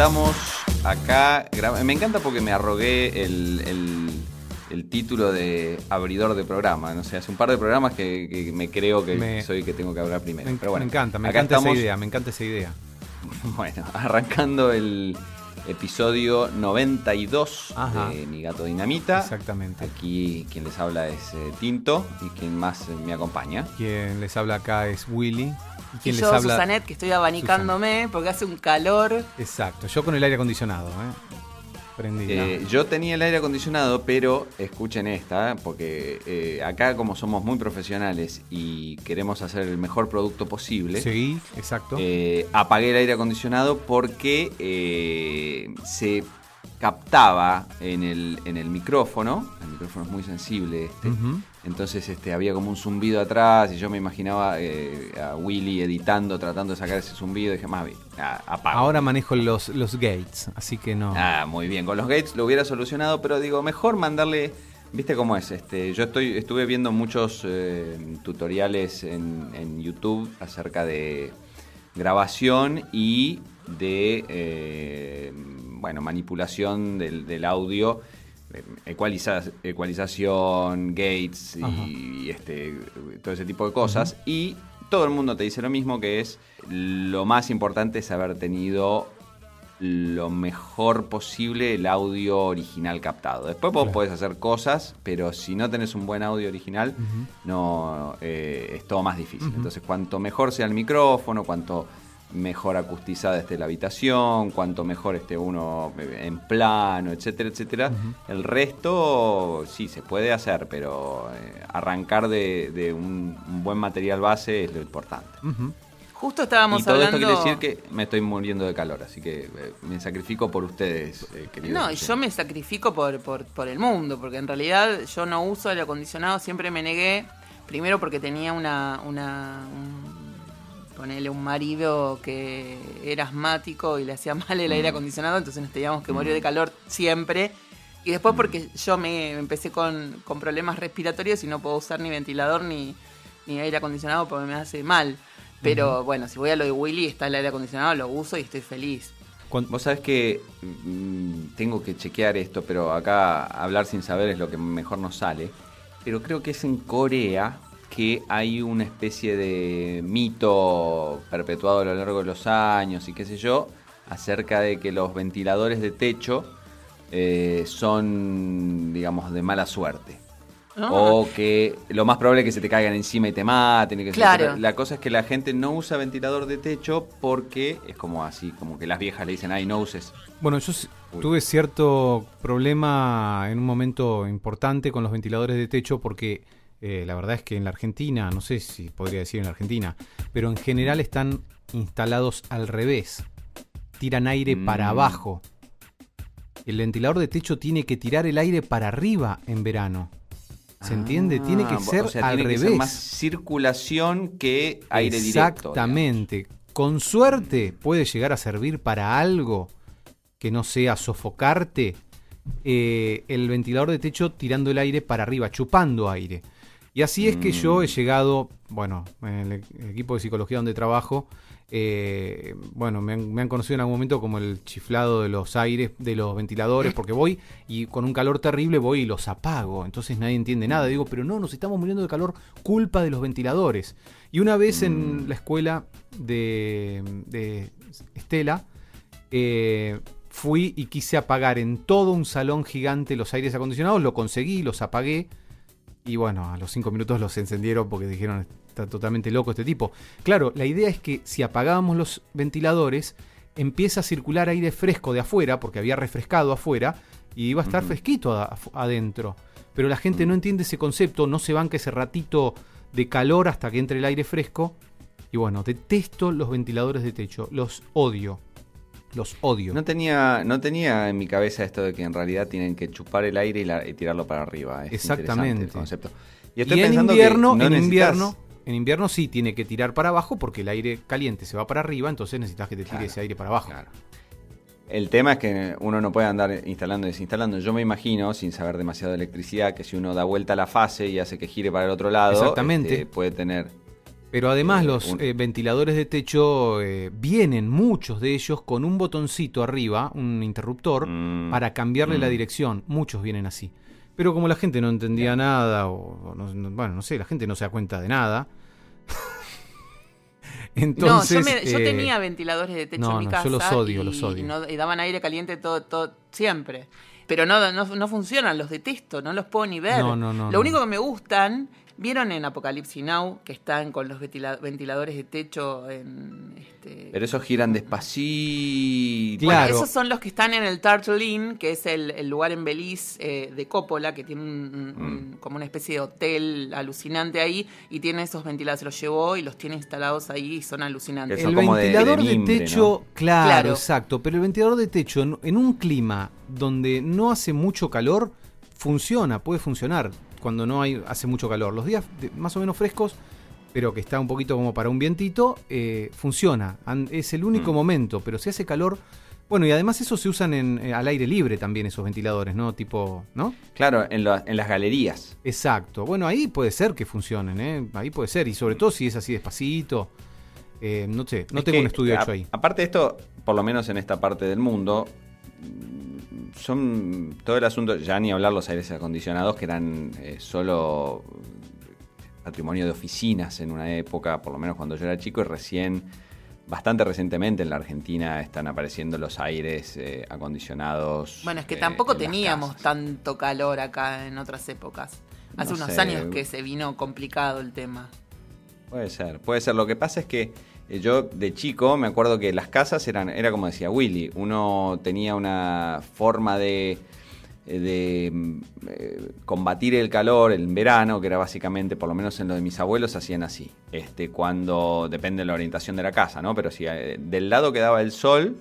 estamos acá. Me encanta porque me arrogué el, el- el título de abridor de programa. No sé, hace un par de programas que, que me creo que Me- soy que tengo que hablar primero. Me, Pero bueno, me encanta, me encanta estamos, esa idea, me encanta esa idea. Bueno, arrancando el episodio 92 Ajá. de Mi Gato Dinamita. Exactamente. Aquí quien les habla es eh, Tinto y quien más eh, me acompaña. Quien les habla acá es Willy. Y Y quien yo, les habla. Susanet, que estoy abanicándome porque hace un calor. Exacto, yo con el aire acondicionado, ¿eh? Eh, yo tenía el aire acondicionado, pero escuchen esta, porque eh, acá como somos muy profesionales y queremos hacer el mejor producto posible, Sí, exacto. eh, apagué el aire acondicionado porque se captaba en el, en el micrófono, el micrófono es muy sensible este. Entonces este, había como un zumbido atrás y yo me imaginaba eh, a Willy editando, tratando de sacar ese zumbido y dije, más ah, apago. Ahora manejo los, los gates, así que no. Ah, muy bien. Con los gates lo hubiera solucionado, pero digo, mejor mandarle. ¿Viste cómo es? Este, yo estoy, estuve viendo muchos eh, tutoriales en, en YouTube acerca de grabación y de eh, bueno, manipulación del, del audio, ecualiza- ecualización, gates y, y, este, todo ese tipo de cosas. Y todo el mundo te dice lo mismo, que es lo más importante es haber tenido lo mejor posible el audio original captado. Después vos Claro. podés hacer cosas, pero si no tenés un buen audio original, no eh, es todo más difícil. Entonces, cuanto mejor sea el micrófono, cuanto mejor acustizada esté la habitación, cuanto mejor esté uno en plano, etcétera, etcétera, el resto sí se puede hacer, pero eh, arrancar de, de un, un buen material base es lo importante. Justo estábamos Y todo hablando. esto quiere decir que me estoy muriendo de calor, así que eh, me sacrifico por ustedes, eh, queridos. No, y oyentes. yo me sacrifico por, por, por el mundo, porque en realidad yo no uso aire acondicionado, siempre me negué. Primero porque tenía una. una un, ponele un marido que era asmático y le hacía mal el aire Mm. acondicionado, entonces nos teníamos que morir de calor siempre. Y después porque yo me empecé con, con problemas respiratorios y no puedo usar ni ventilador ni, ni aire acondicionado porque me hace mal. Pero bueno, si voy a lo de Willy, está el aire acondicionado, lo uso y estoy feliz. Vos sabés que mm, tengo que chequear esto, pero acá hablar sin saber es lo que mejor nos sale. Pero creo que es en Corea que hay una especie de mito perpetuado a lo largo de los años y qué sé yo, acerca de que los ventiladores de techo eh, son, digamos, de mala suerte. Ah. O que lo más probable es que se te caigan encima y te maten. Y que se- Claro. La cosa es que la gente no usa ventilador de techo porque es como así, como que las viejas le dicen, ay, no uses. Bueno, yo Uy. tuve cierto problema en un momento importante con los ventiladores de techo porque eh, la verdad es que en la Argentina, no sé si podría decir en la Argentina, pero en general están instalados al revés. Tiran aire Mm. para abajo. El ventilador de techo tiene que tirar el aire para arriba en verano. ¿Se entiende? Tiene que Ah, ser o sea, al tiene que revés. ser más circulación que aire directo. Exactamente. Con suerte puede llegar a servir para algo que no sea sofocarte. eh, el ventilador de techo tirando el aire para arriba, chupando aire. Y así es que yo he Mm. llegado, bueno, en el, e- equipo de psicología donde trabajo, eh, bueno, me han, me han conocido en algún momento como el chiflado de los aires, de los ventiladores, porque voy y con un calor terrible voy y los apago. Entonces nadie entiende nada. Digo, pero no, nos estamos muriendo de calor, culpa de los ventiladores. Y una vez en la escuela de, de Estela, eh, fui y quise apagar en todo un salón gigante los aires acondicionados, lo conseguí, los apagué. Y bueno, a los cinco minutos los encendieron porque dijeron, está totalmente loco este tipo. Claro, la idea es que si apagábamos los ventiladores, empieza a circular aire fresco de afuera, porque había refrescado afuera, y iba a estar fresquito a- adentro. Pero la gente no entiende ese concepto, no se banca ese ratito de calor hasta que entre el aire fresco. Y bueno, detesto los ventiladores de techo, los odio. Los odio. No tenía, no tenía en mi cabeza esto de que en realidad tienen que chupar el aire y, la- y tirarlo para arriba. Es Exactamente. el concepto. Y en invierno, no en necesitas- invierno, en invierno sí tiene que tirar para abajo porque el aire caliente se va para arriba, entonces necesitas que te tire Claro, ese aire para abajo. Claro. El tema es que uno no puede andar instalando y desinstalando. Yo me imagino, sin saber demasiado de electricidad, que si uno da vuelta a la fase y hace que gire para el otro lado, Exactamente. este, puede tener Pero además Eh, los eh, ventiladores de techo eh, vienen muchos de ellos con un botoncito arriba, un interruptor, Mm, para cambiarle la mm. dirección. Muchos vienen así. Pero como la gente no entendía nada, o, o no- no- bueno, no sé, la gente no se da cuenta de nada. Entonces, no, yo, me- yo eh, tenía ventiladores de techo no, en mi no, casa. yo los odio, y, los odio. Y, no- y daban aire caliente todo, todo, siempre. Pero no, no, no funcionan, los detesto, no los puedo ni ver. No, no, no, Lo único que me gustan, ¿vieron en Apocalipsis Now? Que están con los ventila- ventiladores de techo en... Este, Pero esos giran despacito. Bueno, Claro. esos son los que están en el Turtle Inn, que es el, el lugar en Belice eh, de Coppola, que tiene un- un- como una especie de hotel alucinante ahí, y tiene esos ventiladores, se los llevó y los tiene instalados ahí y son alucinantes. El como ventilador de de, mimbre, techo, claro, Claro. exacto, pero el ventilador de techo en, en un clima donde no hace mucho calor, funciona, puede funcionar cuando no hay, hace mucho calor. Los días de- más o menos frescos, pero que está un poquito como para un vientito, eh, funciona. Es el único Mm. momento, pero si hace calor... Bueno, y además esos se usan en, eh, al aire libre también, esos ventiladores, ¿no? Tipo, ¿no? Claro, en, la- en las galerías. Exacto. Bueno, ahí puede ser que funcionen, ¿eh? Ahí puede ser. Y sobre todo si es así despacito. Eh, no sé, no Es tengo que, un estudio a- hecho ahí. Aparte de esto, por lo menos en esta parte del mundo, mm, son todo el asunto, ya ni hablar los aires acondicionados que eran eh, solo patrimonio de oficinas en una época, por lo menos cuando yo era chico, y recién, bastante recientemente en la Argentina están apareciendo los aires eh, acondicionados. Bueno, es que eh, tampoco teníamos tanto calor acá en otras épocas. Hace No unos sé. años que se vino complicado el tema. Puede ser, puede ser. Lo que pasa es que yo de chico me acuerdo que las casas eran, era como decía Willy, uno tenía una forma de, eh, de mm, eh, combatir el calor en verano, que era básicamente, por lo menos en lo de mis abuelos, hacían así. Este, cuando, depende de la orientación de la casa, ¿no? Pero si eh, del lado que daba el sol,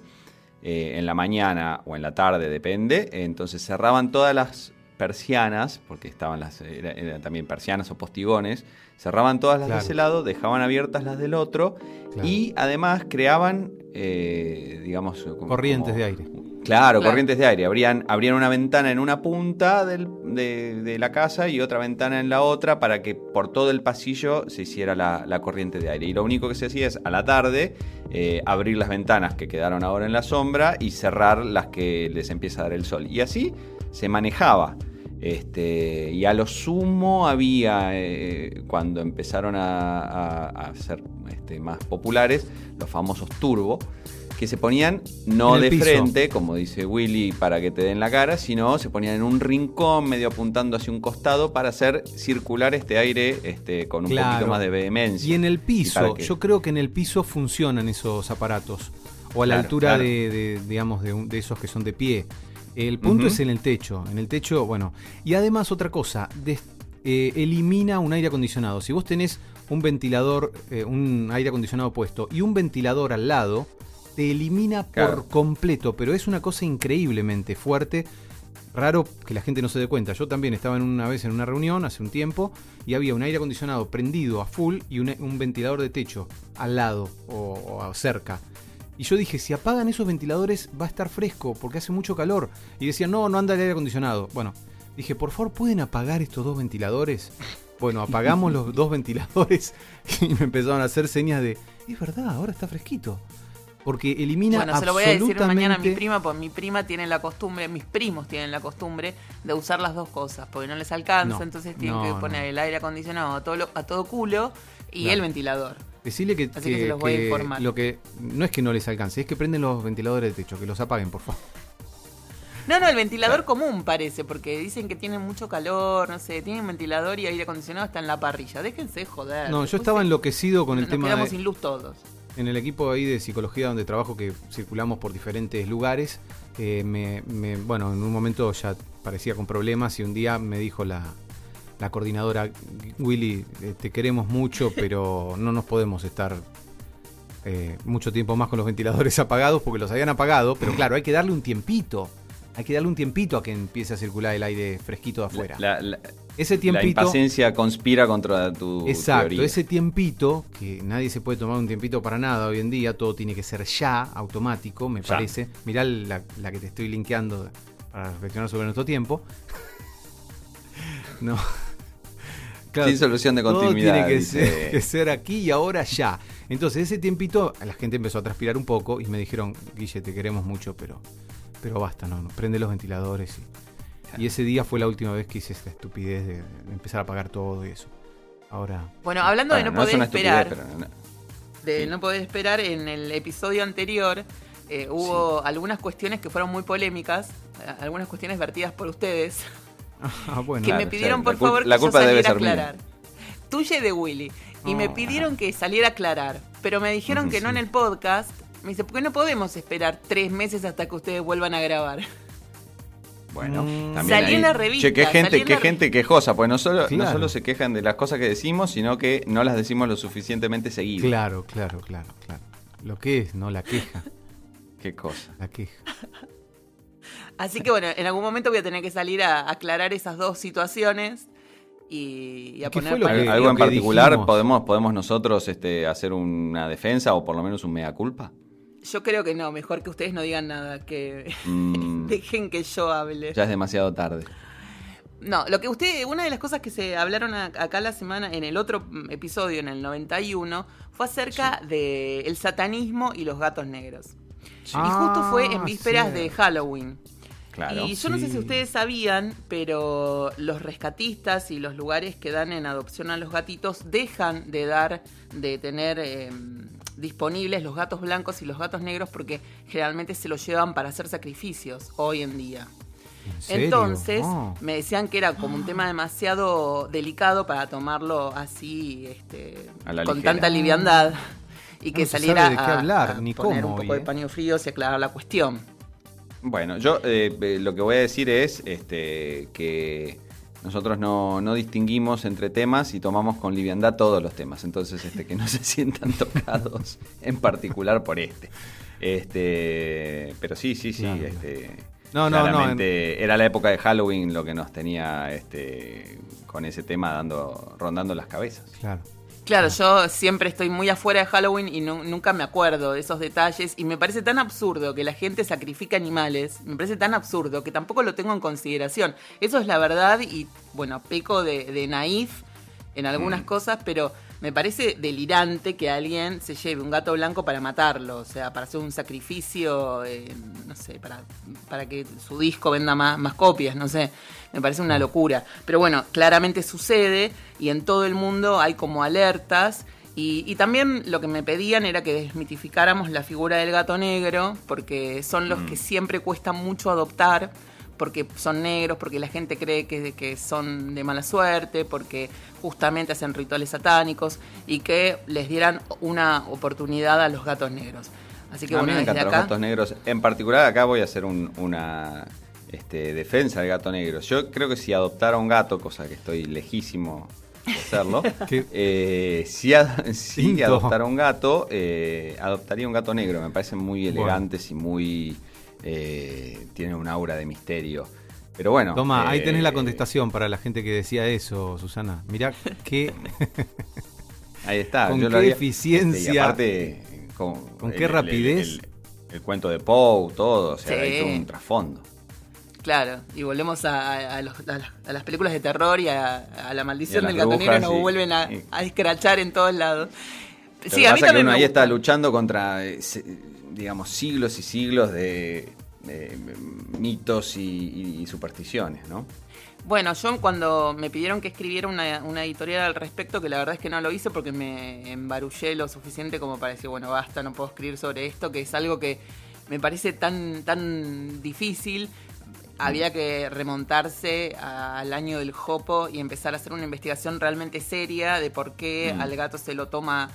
eh, en la mañana o en la tarde, depende, eh, entonces cerraban todas las persianas, porque estaban las, era- eran también persianas o postigones, cerraban todas las Claro. de ese lado, dejaban abiertas las del otro Claro. y además creaban, eh, digamos, como- Corrientes como- de aire. Claro, Claro. corrientes de aire. Abrían, abrían una ventana en una punta del- de, de la casa y otra ventana en la otra para que por todo el pasillo se hiciera la, la corriente de aire. Y lo único que se hacía es a la tarde eh, abrir las ventanas que quedaron ahora en la sombra y cerrar las que les empieza a dar el sol. Y así se manejaba. Este, y a lo sumo había, eh, cuando empezaron a, a- a ser este, más populares, los famosos turbo, que se ponían no de piso. frente, como dice Willy, para que te den la cara, sino se ponían en un rincón medio apuntando hacia un costado para hacer circular este aire este, con un Claro. poquito más de vehemencia. Y en el ¿Y piso, yo creo que en el piso funcionan esos aparatos. O a la Claro, altura claro. de, de, digamos, de, un- de esos que son de pie. El punto es en el techo. En el techo, bueno. Y además otra cosa, des- eh, elimina un aire acondicionado. Si vos tenés un ventilador, eh, un aire acondicionado puesto y un ventilador al lado, te elimina Claro. por completo. Pero es una cosa increíblemente fuerte. Raro que la gente no se dé cuenta. Yo también estaba en una vez en una reunión hace un tiempo y había un aire acondicionado prendido a full y un, un ventilador de techo al lado o, o cerca. Y yo dije, si apagan esos ventiladores va a estar fresco porque hace mucho calor. Y decían, no, no anda el aire acondicionado. Bueno, dije, por favor, ¿pueden apagar estos dos ventiladores? Bueno, apagamos los dos ventiladores y me empezaron a hacer señas de, es verdad, ahora está fresquito. Porque elimina Bueno, se lo voy a decir mañana a mi prima, porque mi prima tiene la costumbre, mis primos tienen la costumbre de usar las dos cosas, porque no les alcanza, No, entonces tienen no, que no. poner el aire acondicionado a todo, lo- a todo culo y Claro. el ventilador. Decirle que, Así que se los voy a informar. lo que no es que no les alcance, es que prenden los ventiladores de techo, que los apaguen, por favor. No, no, el ventilador común parece, porque dicen que tienen mucho calor, no sé, tienen ventilador y aire acondicionado hasta en la parrilla. Déjense de joder. No, yo estaba se- enloquecido con el nos tema quedamos de- sin luz todos. en el equipo ahí de psicología donde trabajo que circulamos por diferentes lugares. eh, me, me- bueno, en un momento ya parecía con problemas y un día me dijo la, la coordinadora Willy, eh, te queremos mucho, pero no nos podemos estar eh, mucho tiempo más con los ventiladores apagados porque los habían apagado, pero claro, hay que darle un tiempito. Hay que darle un tiempito a que empiece a circular el aire fresquito de afuera. La, la- ese la tiempito. impaciencia conspira contra tu Exacto, teoría. ese tiempito, que nadie se puede tomar un tiempito para nada hoy en día, todo tiene que ser ya, automático, me Ya. parece. Mirá la, la que te estoy linkeando para reflexionar sobre nuestro tiempo. no. Claro, Sin solución de todo continuidad. tiene que ser, que ser aquí y ahora ya. Entonces, ese tiempito, la gente empezó a transpirar un poco y me dijeron, Guille, te queremos mucho, pero, pero basta, no, no, prende los ventiladores. Y, y ese día fue la última vez que hice esta estupidez de, de empezar a apagar todo y eso. Ahora, Bueno, hablando Bueno, de no, poder una esperar, estupidez, pero no- de sí. no poder esperar, en el episodio anterior eh, hubo algunas cuestiones que fueron muy polémicas, algunas cuestiones vertidas por ustedes, ah, bueno, que me pidieron por la favor la que culpa yo debe saliera a mía. aclarar. Tuya y de Willy. Y me Oh, pidieron que saliera a aclarar. Pero me dijeron que no en el podcast. Me dice, ¿por qué no podemos esperar tres meses hasta que ustedes vuelvan a grabar? Bueno, Mm. también Salí en la revista, Che, qué gente, en qué gente quejosa, pues no solo, no solo se quejan de las cosas que decimos, sino que no las decimos lo suficientemente seguido. claro, claro, claro, claro. Lo que es, no la queja, Qué cosa. la queja. Así que bueno, en algún momento voy a tener que salir a aclarar esas dos situaciones y, y a ¿Qué poner fue lo ¿Al- que- ¿Algo en que particular dijimos. podemos, podemos nosotros este, hacer una defensa o por lo menos un mea culpa? Yo creo que no, mejor que ustedes no digan nada, que Mm, dejen que yo hable. ya es demasiado tarde. No, lo que usted, una de las cosas que se hablaron a- acá la semana, en el otro mm, episodio, en el 91, fue acerca de el satanismo y los gatos negros. Y justo fue en Ah, vísperas de. Halloween. Claro. Y yo no sé si ustedes sabían, pero los rescatistas y los lugares que dan en adopción a los gatitos dejan de dar, de tener eh, disponibles los gatos blancos y los gatos negros porque generalmente se los llevan para hacer sacrificios hoy en día. Entonces Oh. me decían que era como un tema demasiado delicado para tomarlo así, este, con ligera. tanta liviandad y que No se saliera sabe de qué a, hablar, a ni poner cómo un poco de ¿eh? paño frío y aclarar la cuestión. Bueno, yo eh, eh, lo que voy a decir es este, que nosotros no, no distinguimos entre temas y tomamos con liviandad todos los temas. Entonces, este, que no se sientan tocados en particular por este. Este, pero sí, sí, sí. Claro. Este, No, no, no, claramente Era la época de Halloween lo que nos tenía este, con ese tema dando, rondando las cabezas. Claro. Claro, yo siempre estoy muy afuera de Halloween y nu- nunca me acuerdo de esos detalles y me parece tan absurdo que la gente sacrifique animales, me parece tan absurdo que tampoco lo tengo en consideración. Eso es la verdad y bueno, peco de, de naif en algunas Mm. cosas, pero me parece delirante que alguien se lleve un gato blanco para matarlo, o sea, para hacer un sacrificio, eh, no sé, para, para que su disco venda más, más copias, no sé, me parece una locura. Pero bueno, claramente sucede y en todo el mundo hay como alertas. Y, y también lo que me pedían era que desmitificáramos la figura del gato negro, porque son los que siempre cuesta mucho adoptar porque son negros, porque la gente cree que, que son de mala suerte, porque justamente hacen rituales satánicos y que les dieran una oportunidad a los gatos negros. Así que a mí bueno, me desde encantan los acá. gatos negros. En particular, acá voy a hacer un- una este, defensa del gato negro. Yo creo que si adoptara un gato, cosa que estoy lejísimo de hacerlo, eh, si, ad- si adoptara un gato, eh, adoptaría un gato negro. Me parecen muy Bueno. elegantes y muy. Eh, tienen un aura de misterio. Pero bueno. Toma, ahí eh, tenés la contestación para la gente que decía eso, Susana. Mirá qué, Ahí está. Con yo lo qué haría. eficiencia. Y aparte, con, Con qué rapidez. El, el cuento de Poe, todo. O sea, Sí. hay todo un trasfondo. Claro, y volvemos a, a- a los- a las, a las películas de terror y a, a la maldición Y a del las gato negro, brujas nos y- vuelven a, y- a escrachar en todos lados. Sí, a pasa mí es que también uno me ahí está luchando contra, eh, se- digamos, siglos y siglos de, de mitos y, y supersticiones, ¿no? Bueno, yo cuando me pidieron que escribiera una, una editorial al respecto, que la verdad es que no lo hice porque me embarullé lo suficiente como para decir, bueno, basta, no puedo escribir sobre esto, que es algo que me parece tan, tan difícil. Había que remontarse al año del Jopo y empezar a hacer una investigación realmente seria de por qué Mm. al gato se lo toma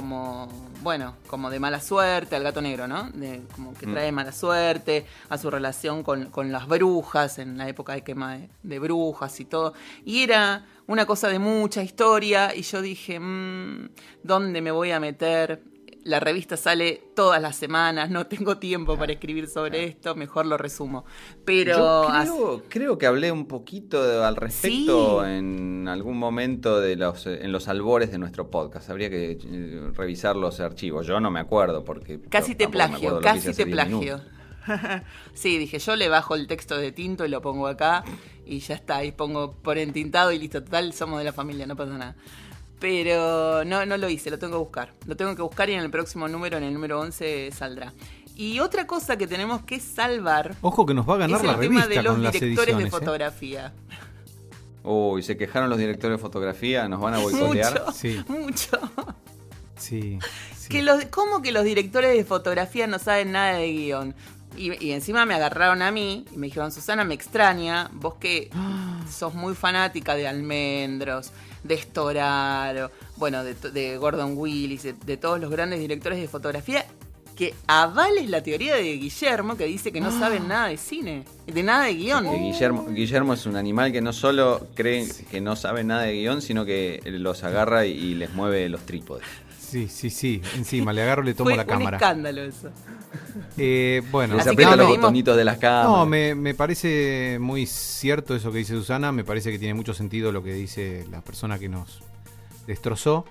como, bueno, como de mala suerte, al gato negro, ¿no? De, como que Mm. trae mala suerte, a su relación con, con las brujas, en la época de quema de, de brujas y todo. Y era una cosa de mucha historia y yo dije, "Mm, ¿dónde me voy a meter? La revista sale todas las semanas, no tengo tiempo para escribir sobre esto, mejor lo resumo. Pero... Yo creo, creo que hablé un poquito de- al respecto Sí. en algún momento de los, eh, en los albores de nuestro podcast. Habría que eh, revisar los archivos. Yo no me acuerdo porque... Casi te plagio, casi te 10 plagio. sí, dije, yo le bajo el texto de tinto y lo pongo acá y ya está, y pongo por entintado y listo, total, somos de la familia, no pasa nada. Pero no, no lo hice, lo tengo que buscar. Lo tengo que buscar y en el próximo número, en el número 11, saldrá. Y otra cosa que tenemos que salvar. Ojo que nos va a ganar es la el tema revista de los con directores ediciones. de ¿eh? fotografía. Uy, se quejaron los directores de fotografía, nos van a boicotear. Mucho, Sí. mucho. Sí. sí. Que los, ¿Cómo que los directores de fotografía no saben nada de guion? Y, y encima me agarraron a mí y me dijeron, Susana, me extraña, vos que sos muy fanática de Almendros, de Storaro, bueno, de, Gordon Willis, de, de todos los grandes directores de fotografía, que avales la teoría de Guillermo que dice que no saben nada de cine, de nada de guion. Que Guillermo, Guillermo es un animal que no solo cree que no sabe nada de guion, sino que los agarra y, les mueve los trípodes. Sí, sí, sí. Encima le agarro y le tomo Fue la un cámara. escándalo eso. Eh, bueno, Les aprieta no los botonitos de las cámaras. No, me, me parece muy cierto eso que dice Susana. Me parece que tiene mucho sentido lo que dice la persona que nos destrozó.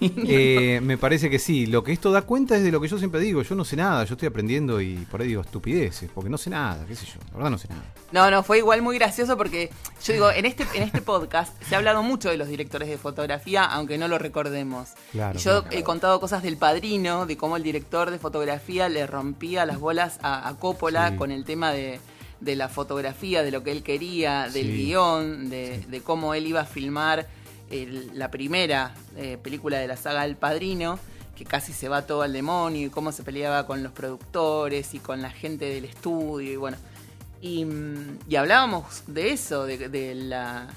Eh, me parece que sí. Lo que esto da cuenta es de lo que yo siempre digo. Yo no sé nada, yo estoy aprendiendo y por ahí digo estupideces, porque no sé nada, qué sé yo. La verdad no sé nada. No, no, fue igual muy gracioso porque yo digo, en este, en este podcast se ha hablado mucho de los directores de fotografía, aunque no lo recordemos. Claro, Y yo claro. he contado cosas del padrino, de cómo el director de fotografía le rompía las bolas a, a Coppola Sí. con el tema de, de la fotografía, de lo que él quería, del Sí. guion, de, de cómo él iba a filmar el- la primera eh, película de la saga El Padrino, que casi se va todo al demonio, y cómo se peleaba con los productores y con la gente del estudio, y bueno. Y, mm, y hablábamos de eso, de, de la,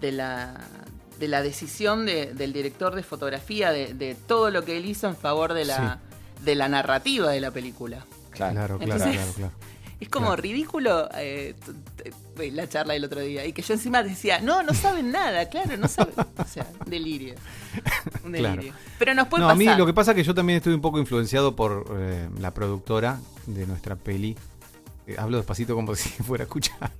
de la de la decisión de- del director de fotografía, de, de todo lo que él hizo en favor de la, de la narrativa de la película. Claro. Claro, claro, claro. Es como Claro. ridículo eh, la charla del otro día. Y que yo encima decía, no, no saben nada, claro, no saben. O sea, un delirio. Un Claro. delirio. Pero nos puede No, a pasar. mí lo que pasa es que yo también estoy un poco influenciado por eh, la productora de nuestra peli. Eh, hablo despacito como si fuera a escuchar.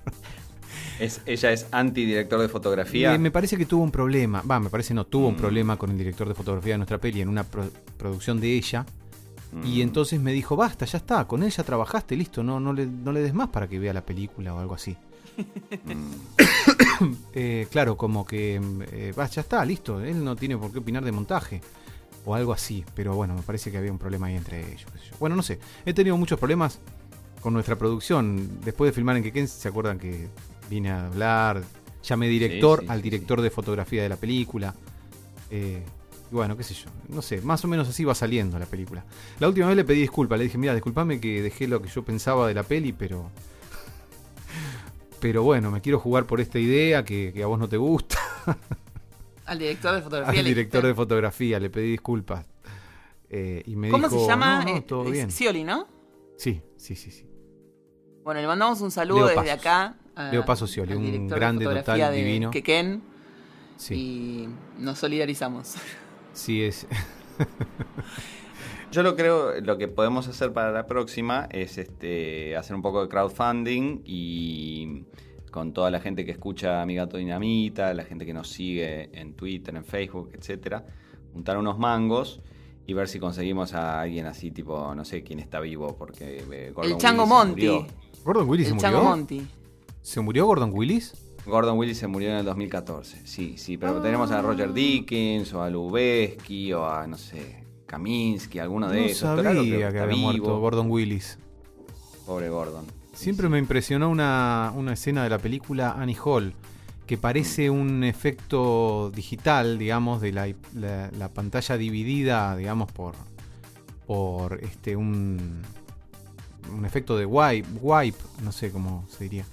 Es, ella es antidirector de fotografía. Eh, me parece que tuvo un problema, va, me parece no, tuvo un Mm. problema con el director de fotografía de nuestra peli en una pro- producción de ella. Y Mm. entonces me dijo, basta, ya está, con él ya trabajaste, listo, no, no, le, no le des más para que vea la película o algo así. Mm. Eh, claro, como que, eh, ya está, listo, él no tiene por qué opinar de montaje. O algo así, pero bueno, me parece que había un problema ahí entre ellos. Bueno, no sé, he tenido muchos problemas con nuestra producción. Después de filmar en Quequén, ¿se acuerdan que vine a hablar? Llamé director sí, al sí, director de fotografía de la película. Eh, y bueno, qué sé yo, no sé, más o menos así va saliendo la película. La última vez le pedí disculpas, le dije, mira, discúlpame que dejé lo que yo pensaba de la peli, pero... Pero bueno, me quiero jugar por esta idea que, que a vos no te gusta. Al director de fotografía. Al director de fotografía, le pedí disculpas. Eh, y me ¿Cómo dijo, se llama? "No, no, Eh, todo bien. Scioli, ¿no? Sí, sí, sí, sí. Bueno, le mandamos un saludo Leo desde Pasos. acá. a- Leo Pasos Scioli, un grande, total, de divino. Quequén, Sí, y nos solidarizamos. Sí es. Yo lo creo, lo que podemos hacer para la próxima es este hacer un poco de crowdfunding y con toda la gente que escucha Mi Gato Dinamita, la gente que nos sigue en Twitter, en Facebook, etcétera, juntar unos mangos y ver si conseguimos a alguien así, tipo, no sé quién está vivo, porque eh, Gordon El Chango Willis se murió. ¿Gordon Willis se El murió? Chango Monty. ¿Se murió Gordon Willis? Gordon Willis se murió en el 2014, sí, sí, pero tenemos a Roger Dickens o a Lubeski o a, no sé, Kaminsky, alguno de no esos. Sabía que está había vivo. muerto Gordon Willis. Pobre Gordon. Siempre me impresionó una, una escena de la película Annie Hall, que parece un efecto digital, digamos, de la, la- la pantalla dividida, digamos, por, por este un, un efecto de wipe, wipe, no sé cómo se diría.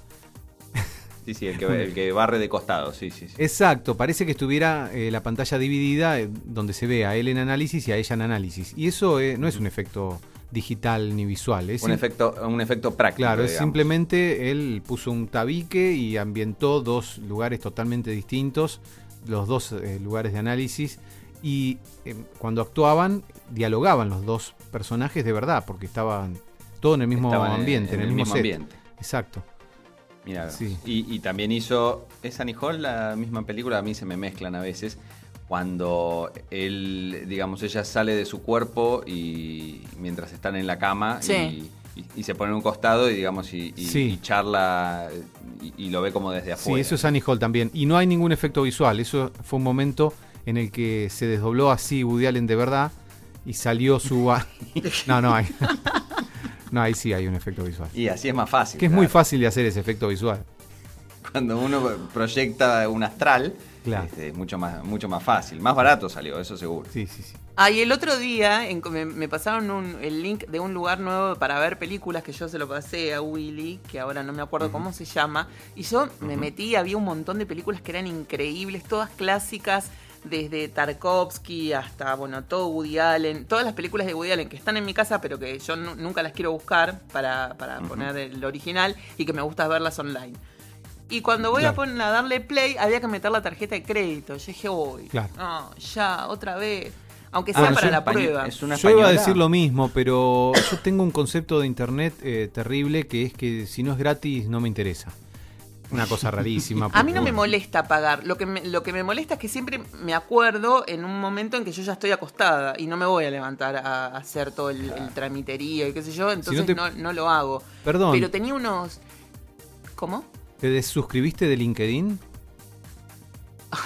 Sí, sí, el que, el que barre de costado, sí, sí. sí. Exacto, parece que estuviera eh, la pantalla dividida eh, donde se ve a él en análisis y a ella en análisis. Y eso eh, no es un efecto digital ni visual, es un, efecto, un efecto práctico. Claro, es simplemente él puso un tabique y ambientó dos lugares totalmente distintos, los dos eh, lugares de análisis, y eh, cuando actuaban dialogaban los dos personajes de verdad, porque estaban todo en el mismo Estaban ambiente, en, el, mismo, set. ambiente. Exacto. Mira, Sí. y, y también hizo. ¿Es Annie Hall la misma película? A mí se me mezclan a veces. Cuando él, digamos, ella sale de su cuerpo y mientras están en la cama Sí. y, y se pone en un costado y digamos y, y- Sí. y charla y, y lo ve como desde afuera. Sí, eso es Annie Hall también. Y no hay ningún efecto visual. Eso fue un momento en el que se desdobló así Woody Allen de verdad y salió su... no, no hay. No, ahí sí hay un efecto visual. Y así es más fácil. Que es claro. muy fácil de hacer ese efecto visual. Cuando uno proyecta un astral, Claro. este, es mucho más, mucho más fácil. Más barato salió, eso seguro. Sí, sí, sí. Ah, y el otro día en- me, me pasaron un- el link de un lugar nuevo para ver películas que yo se lo pasé a Willy, que ahora no me acuerdo cómo se llama. Y yo me metí, había un montón de películas que eran increíbles, todas clásicas, desde Tarkovsky hasta, bueno, todo Woody Allen. Todas las películas de Woody Allen que están en mi casa, pero que yo nu- nunca las quiero buscar para, para poner el original y que me gusta verlas online. Y cuando voy a, poner, a darle play, había que meter la tarjeta de crédito. Yo dije, Claro. no, ya, otra vez. Aunque sea Bueno, para la prueba. es una Yo iba a decir lo mismo, pero yo tengo un concepto de internet eh, terrible que es que si no es gratis no me interesa. Una cosa rarísima. A mí no me molesta pagar. Lo que me, lo que me molesta es que siempre me acuerdo en un momento en que yo ya estoy acostada y no me voy a levantar a, a hacer todo el, el tramiterío y qué sé yo. Entonces te- no, no lo hago. Perdón, Pero tenía unos. ¿Cómo? ¿te desuscribiste de LinkedIn?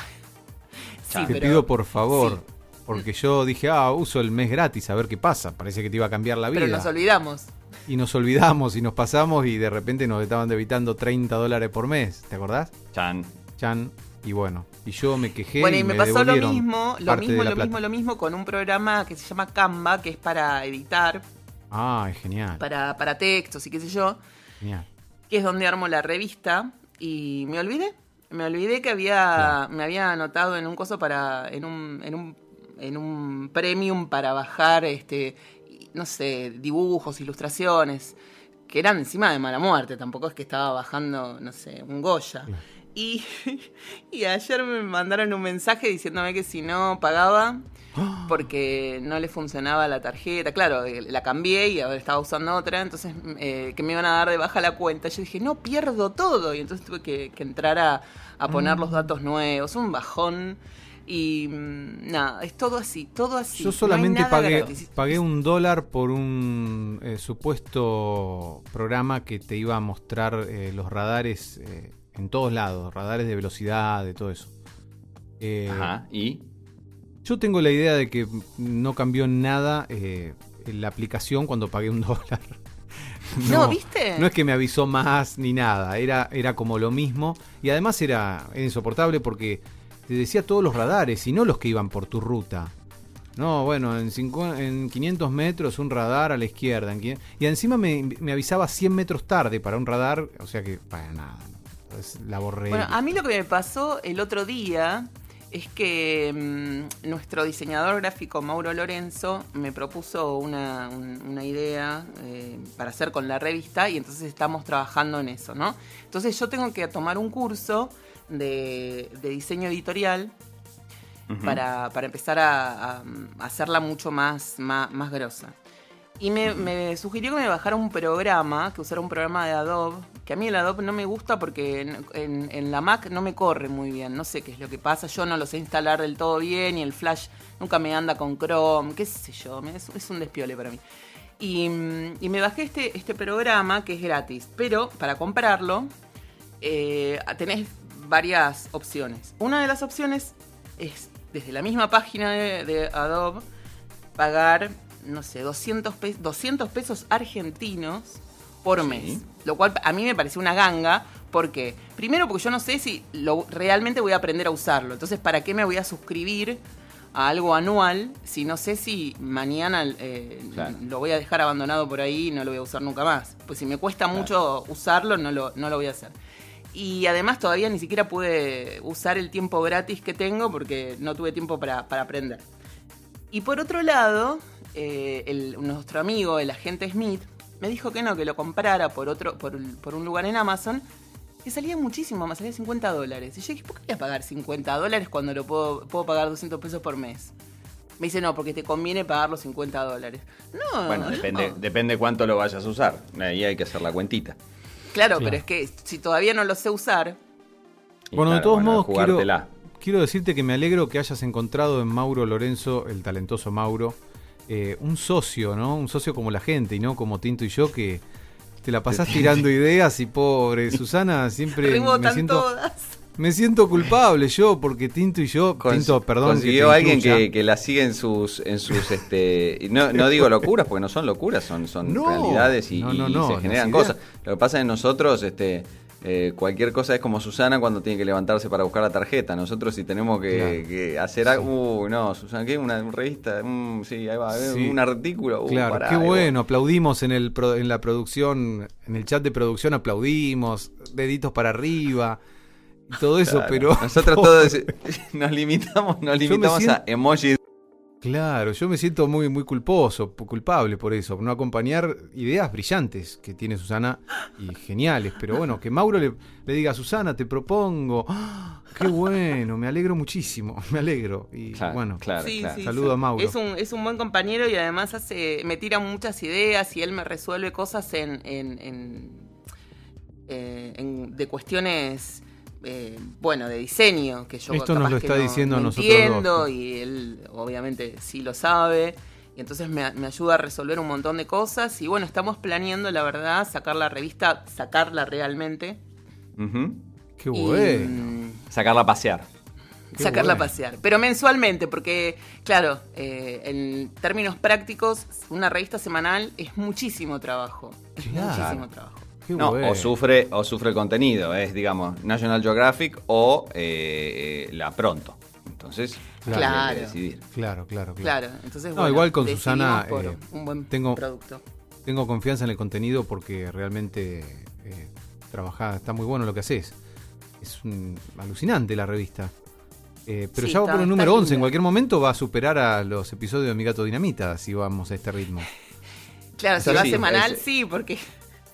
Sí, Te pero- pido por favor. sí. Porque yo dije, ah, uso el mes gratis, a ver qué pasa. Parece que te iba a cambiar la vida. Pero nos olvidamos. Y nos olvidamos y nos pasamos y de repente nos estaban debitando 30 dólares por mes. ¿Te acordás? Chan. Chan. Y bueno, y yo me quejé. Bueno, y y me, me pasó lo mismo, lo mismo, lo plata. mismo, lo mismo con un programa que se llama Canva, que es para editar, Ah, es genial. para, para textos y qué sé yo. Genial. que es donde armo la revista y me olvidé. Me olvidé que había Claro. me había anotado en un coso para en un en un en un premium para bajar este no sé, dibujos, ilustraciones que eran encima de mala muerte, tampoco es que estaba bajando, no sé, un Goya. Y, y ayer me mandaron un mensaje diciéndome que si no pagaba, porque no le funcionaba la tarjeta. Claro, eh, la cambié y ahora estaba usando otra, entonces eh, que me iban a dar de baja la cuenta. Yo dije, no, pierdo todo. Y entonces tuve que, que entrar a, a poner Mm. los datos nuevos, un bajón. Y mm, nada, es todo así, todo así. Yo No solamente nada pagué, gratis. pagué un dólar por un eh, supuesto programa que te iba a mostrar eh, los radares eh, en todos lados, radares de velocidad, de todo eso. Eh, Ajá. Y. Yo tengo la idea de que no cambió nada eh, en la aplicación cuando pagué un dólar. No, ¿viste? No es que me avisó más ni nada, era, era como lo mismo. Y además era, era insoportable porque te decía todos los radares y no los que iban por tu ruta. No, bueno, en, cincu- en 500 metros un radar a la izquierda. y encima me, me avisaba 100 metros tarde para un radar, o sea que para nada. la borré. Bueno, a mí lo que me pasó el otro día es que mm, nuestro diseñador gráfico Mauro Lorenzo me propuso una, un- una idea eh, para hacer con la revista y entonces estamos trabajando en eso, ¿no? Entonces yo tengo que tomar un curso de, de diseño editorial para, para empezar a, hacerla mucho más, más, más grosa. Y me, me sugirió que me bajara un programa, que usara un programa de Adobe, que a mí el Adobe no me gusta porque en, en- en la Mac no me corre muy bien, no sé qué es lo que pasa, yo no lo sé instalar del todo bien y el Flash nunca me anda con Chrome, qué sé yo, es, es un despiole para mí. Y, mm, y me bajé este, este programa que es gratis, pero para comprarlo eh, tenés varias opciones. Una de las opciones es desde la misma página de, de Adobe pagar, no sé, 200, pe- 200 pesos argentinos por Sí. mes. Lo cual a mí me pareció una ganga. porque Primero porque yo no sé si lo, realmente voy a aprender a usarlo. Entonces, ¿para qué me voy a suscribir a algo anual si no sé si mañana eh, Claro. lo voy a dejar abandonado por ahí y no lo voy a usar nunca más? Pues si me cuesta Claro. mucho usarlo, no lo, no lo voy a hacer. Y además todavía ni siquiera pude usar el tiempo gratis que tengo porque no tuve tiempo para, para aprender. Y por otro lado, eh, el- nuestro amigo, el agente Smith, me dijo que no, que lo comprara por, otro, por, un- por un lugar en Amazon, que salía muchísimo más, salía 50 dólares. Y yo dije, ¿por qué voy a pagar 50 dólares cuando lo puedo, puedo pagar 200 pesos por mes? Me dice, no, porque te conviene pagar los 50 dólares. No, Bueno, no. depende, depende cuánto lo vayas a usar. Ahí hay que hacer la cuentita. Claro, Claro. pero es que si todavía no lo sé usar, Y Bueno, de todos modos, quiero, jugártela. quiero decirte que me alegro que hayas encontrado en Mauro Lorenzo, el talentoso Mauro, eh, un socio, ¿no? Un socio como la gente y no como Tinto y yo que te la pasás tirando ideas y pobre Susana siempre me siento todas. Me siento culpable yo porque Tinto y yo Cons- Tinto, perdón, que consiguió te alguien que, que la sigue en sus en sus este no, no digo locuras porque no son locuras son son No, realidades y, no, se generan cosas lo que pasa es que nosotros este eh, cualquier cosa es como Susana cuando tiene que levantarse para buscar la tarjeta. Nosotros si tenemos que, Claro. que hacer algo, uy, no, Susana, ¿qué? Una revista, Mm, sí, ahí va, Sí. un artículo. Uh, Claro, pará, qué va. bueno, aplaudimos en el pro- en la producción, en el chat de producción aplaudimos, deditos para arriba y todo eso, Claro. pero nosotros todos nos limitamos, nos limitamos a emojis. Claro, yo me siento muy, muy culposo, culpable por eso, por no acompañar ideas brillantes que tiene Susana y geniales. Pero bueno, que Mauro le, le diga a Susana, te propongo. ¡Ah! ¡Qué bueno! Me alegro muchísimo, me alegro. Y Claro, bueno, claro, Sí, claro. sí, Saludo sí. a Mauro. Es un, es un buen compañero y además hace, me tira muchas ideas y él me resuelve cosas en, en, en, eh, en- de cuestiones, eh, bueno, de diseño, que yo Esto nos lo que está no- diciendo a nosotros entiendo dos. y él obviamente sí lo sabe. Y entonces me, me ayuda a resolver un montón de cosas. Y bueno, estamos planeando, la verdad, sacar la revista, sacarla realmente. Qué bueno. Sacarla a pasear. Qué sacarla bueno. a pasear. Pero mensualmente, porque, claro, eh, en términos prácticos, una revista semanal es muchísimo trabajo. Es Claro. muchísimo trabajo. Qué No, bueno. o sufre o sufre el contenido, es digamos National Geographic o eh, eh, la Pronto. Entonces, Claro. hay que Claro. decidir. Claro, claro, claro. Claro, entonces, No, bueno, igual con Susana, por eh, un buen tengo- producto. Tengo confianza en el contenido porque realmente eh, trabajá, está muy bueno lo que haces. Es un- alucinante la revista. Eh, pero Sí, ya va está- por el número 11. En cualquier momento va a superar a los episodios de Mi Gato Dinamita si vamos a este ritmo. Claro, si va sí, semanal, es- sí, porque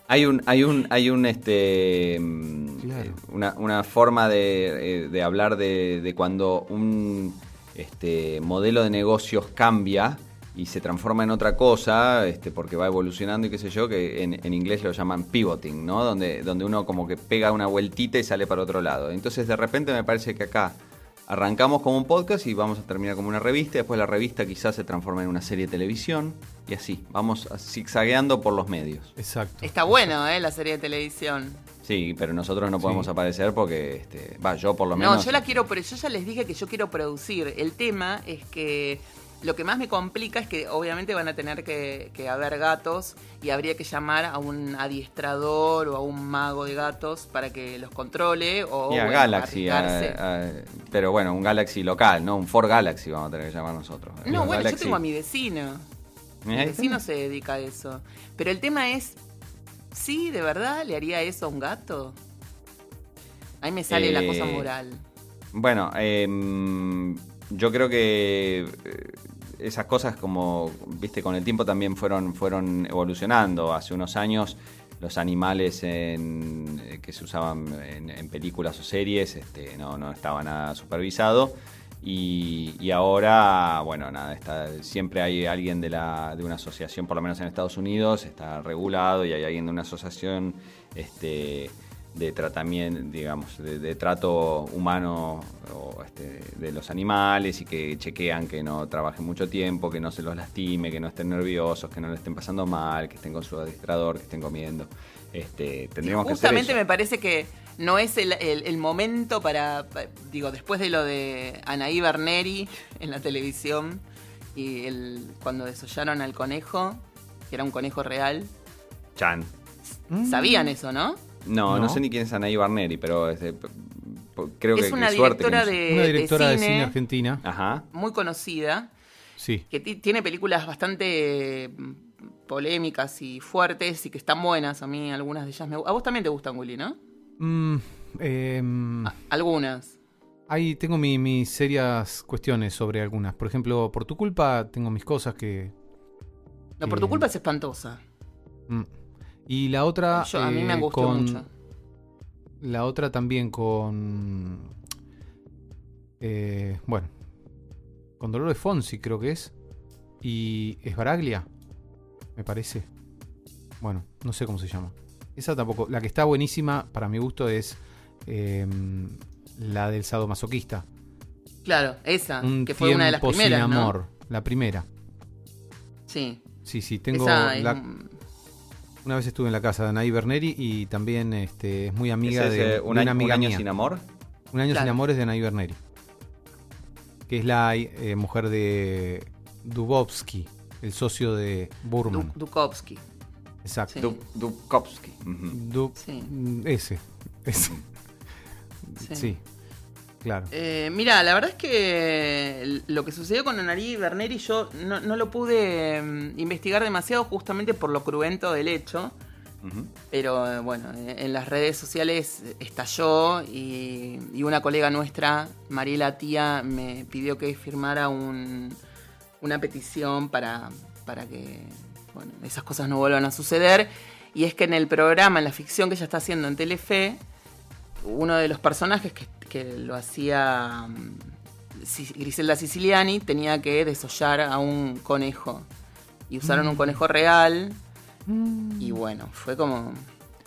Hay un, hay un, hay un este mm, Claro. eh, una, una forma de, eh, de hablar de, de cuando un este modelo de negocios cambia y se transforma en otra cosa, este, porque va evolucionando y qué sé yo, que en, en inglés lo llaman pivoting, ¿no? Donde, donde uno como que pega una vueltita y sale para otro lado. Entonces de repente me parece que acá arrancamos como un podcast y vamos a terminar como una revista, después la revista quizás se transforma en una serie de televisión y así, vamos zigzagueando por los medios. Exacto. está bueno, ¿eh? La serie de televisión. Sí, pero nosotros no podemos Sí. aparecer porque, este, va, yo por lo No, menos. yo la quiero, pero yo ya les dije que yo quiero producir. El tema es que lo que más me complica es que obviamente van a tener que, que haber gatos y habría que llamar a un adiestrador o a un mago de gatos para que los controle o Y a bueno, Galaxy, a- arriesgarse. a- pero bueno, un Galaxy local, ¿no? Un Ford Galaxy vamos a tener que llamar nosotros. No, bueno, yo tengo a mi vecino. Mi Ahí vecino se dedica a eso. Pero el tema es, ¿sí, de verdad le haría eso a un gato? Ahí me sale la cosa Eh, moral. Bueno, em, yo creo que eh, esas cosas como, viste, con el tiempo también fueron, fueron evolucionando. Hace unos años los animales eh, que se usaban en, películas o series este, no, no estaba nada supervisado. Y, y ahora, bueno, nada, está, siempre hay alguien de, la, de una asociación, por lo menos en Estados Unidos, está regulado y hay alguien de una asociación este, de tratamiento, digamos, de, de trato humano o, este, de los animales y que chequean que no trabajen mucho tiempo, que no se los lastime, que no estén nerviosos, que no le estén pasando mal, que estén con su adiestrador, que estén comiendo. Este, tendríamos que hacer Justamente me parece que no es el, el- el momento para, pa- digo, después de lo de Anaí Berneri en la televisión y el, cuando desollaron al conejo, que era un conejo real, Chan. Sabían eso, ¿no? No, no, No. sé ni quién es Anaí Barneri, pero p- p- creo que es una suerte que directora no- de, Una directora de cine, cine argentina. Ajá. muy conocida, Sí. que ti- tiene películas bastante mm, polémicas y fuertes y que están buenas. A mí algunas de ellas me A vos también te gustan, Willy, ¿no? Mm, em, A- algunas. ahí tengo mi- mis serias cuestiones sobre algunas. Por ejemplo, por tu culpa tengo mis cosas que... No, por tu Eh, culpa es espantosa. mm. Y la otra... Yo- a mí me eh, angustió con- mucho. La otra también con... eh, bueno, con Dolores Fonsi creo que es. Y Esbaraglia, me parece. Bueno, no sé cómo se llama. Esa tampoco. La que está buenísima para mi gusto es eh, la del sadomasoquista. Claro, esa, Un que fue una de las primeras, sin ¿no? amor. La primera. Sí. Sí, sí, tengo Esa es la- una vez estuve en la casa de Anaí Berneri y también este, es muy amiga Ese es, de, eh, de un, una año, un amiga año mía. sin amor. Un año sin Claro. amores de Anaí Berneri. Que es la eh, mujer de Dubovsky, el socio de Burman. Du- Dukovsky. Exacto. Sí. Du- Dubkovsky. Ujú. Du- Sí. mm, Ese. ese. Sí. Sí. Claro. Eh, mira, la verdad es que lo que sucedió con Anari Berneri yo no, no lo pude mm, investigar demasiado justamente por lo cruento del hecho. Pero eh, bueno, eh, en las redes sociales estalló y, y una colega nuestra, Mariela Tía, me pidió que firmara un- una petición para, para que bueno, esas cosas no vuelvan a suceder. Y es que en el programa, en la ficción que ella está haciendo en Telefe, uno de los personajes que, que lo hacía mm, Griselda Siciliani tenía que desollar a un conejo. Y usaron un conejo real. Y bueno, fue como.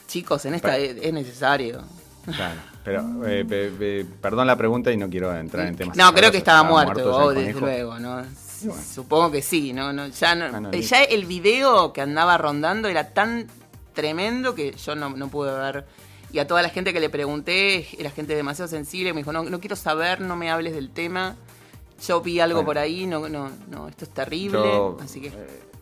Chicos, en esta es, es necesario. Claro. Pero, eh, pe- pe- perdón la pregunta y no quiero entrar en temas. No, creo que estaba muerto, oh, desde luego, ¿no? Bueno. Supongo que sí, ¿no? no ya, no- Ah, no, eh, ya el video que andaba rondando era tan tremendo que yo no, no pude ver. Y a toda la gente que le pregunté, era gente demasiado sensible, me dijo, no, no quiero saber, no me hables del tema. Yo vi algo Bueno. por ahí, no, no, no, esto es terrible. Yo, así que. eh,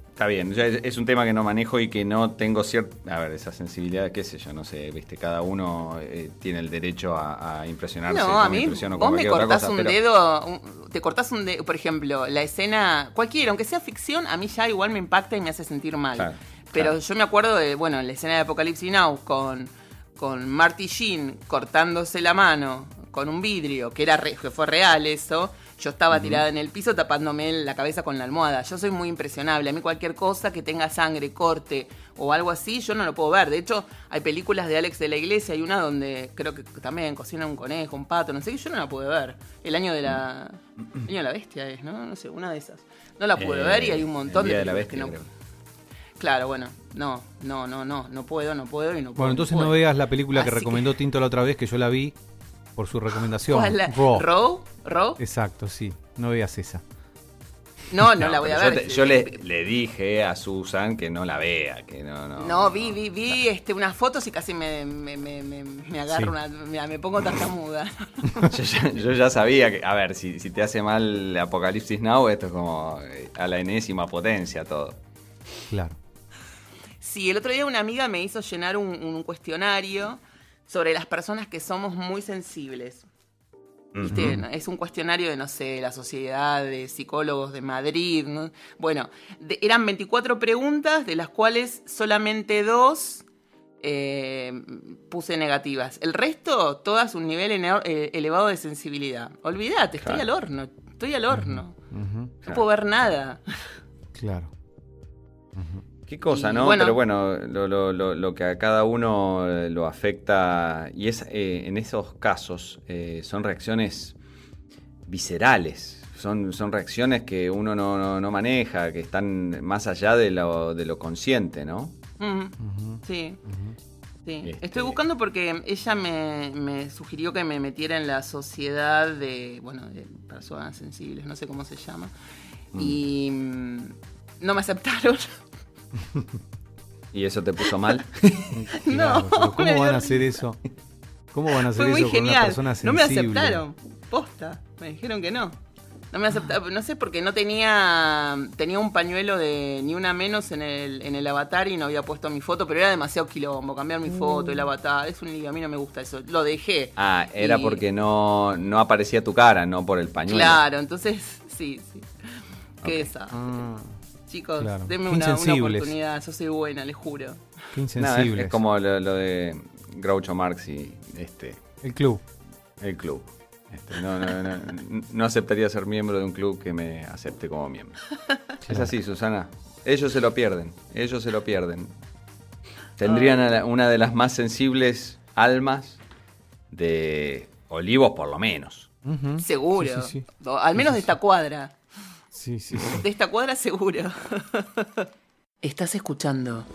está bien, es, es un tema que no manejo y que no tengo cierta. A ver, esa sensibilidad, qué sé yo, no sé, viste, cada uno eh, tiene el derecho a, a impresionarse. No, a mí, vos me cortás cosa, un pero- dedo, un- te cortás un dedo, por ejemplo, la escena, cualquiera, aunque sea ficción, a mí ya igual me impacta y me hace sentir mal. Claro, Pero claro. yo me acuerdo de, bueno, la escena de Apocalipsis Now con, con Marty Sheen cortándose la mano con un vidrio, que, era re- que fue real eso. Yo estaba tirada en el piso tapándome la cabeza con la almohada. Yo soy muy impresionable. A mí cualquier cosa que tenga sangre, corte o algo así, yo no lo puedo ver. De hecho, hay películas de Alex de la Iglesia. Hay una donde creo que también cocina un conejo, un pato, no sé qué. Yo no la pude ver. El año de la... El año de la bestia es, ¿no? No sé, una de esas. No la pude Eh, ver y hay un montón de la películas Bestia, que no... creo. Claro, bueno, no, no, no, no, no puedo, no puedo y no puedo. Bueno, entonces no puedo. veas la película que recomendó Tinto la otra vez, que yo la vi por su recomendación. ¿Cuál la- Raw. ¿Raw? ¿Raw? Exacto, sí. No veas esa. No, no, la voy a ver. Yo, te- yo le, le dije a Susan que no la vea, que no, no. No, vi, vi, vi este, unas fotos y casi me, me, me, me, me agarro Sí. una. Me, me pongo tartamuda. Yo ya, yo ya sabía que, a ver, si, si te hace mal Apocalipsis Now, esto es como eh, a la enésima potencia todo. Claro. Sí, el otro día una amiga me hizo llenar un, un cuestionario sobre las personas que somos muy sensibles. ¿Viste? Es un cuestionario de, no sé, la Sociedad de Psicólogos de Madrid. ¿no? Bueno, de- eran 24 preguntas, de las cuales solamente dos eh, puse negativas. El resto, todas un nivel eh, elevado de sensibilidad. Olvídate, estoy al horno. Estoy al horno. No Claro. puedo ver nada. Claro. Qué cosa, Y ¿no? bueno. Pero bueno, lo, lo- lo- lo que a cada uno eh, lo afecta, y es eh, en esos casos eh, son reacciones viscerales, son, son reacciones que uno no, no- no maneja, que están más allá de lo, de lo consciente, ¿no? Mm, sí. Sí, Este- estoy buscando porque ella me, me sugirió que me metiera en la sociedad de, bueno, de personas sensibles, no sé cómo se llama. Y mm, no me aceptaron. Y eso te puso mal. Claro, me ¿Cómo van a hacer eso? ¿Cómo van a hacer Fue muy eso con una genial. persona No sensible? me aceptaron. Posta. Me dijeron que no. No me aceptaron. No sé porque no tenía tenía un pañuelo de ni una menos en el, en el avatar y no había puesto mi foto, pero era demasiado quilombo. Cambiar mi foto, el avatar. Es un lío. A mí no me gusta eso. Lo dejé. Ah, era Y- porque no, no aparecía tu cara, no por el pañuelo. Claro, entonces, sí, sí. Qué Ok. desastre. Ah, Chicos, claro. denme una, una oportunidad. Yo soy buena, les juro. qué Nada, es, como lo, lo de Groucho Marx y este El club. el club. Este, no, no, no, no aceptaría ser miembro de un club que me acepte como miembro. Es así, Susana. Ellos se lo pierden. Ellos se lo pierden. Tendrían la- una de las más sensibles almas de Olivos, por lo menos. Seguro. Sí, sí, O Al menos de esta cuadra. Sí. Sí, sí, sí. De esta cuadra seguro. Estás escuchando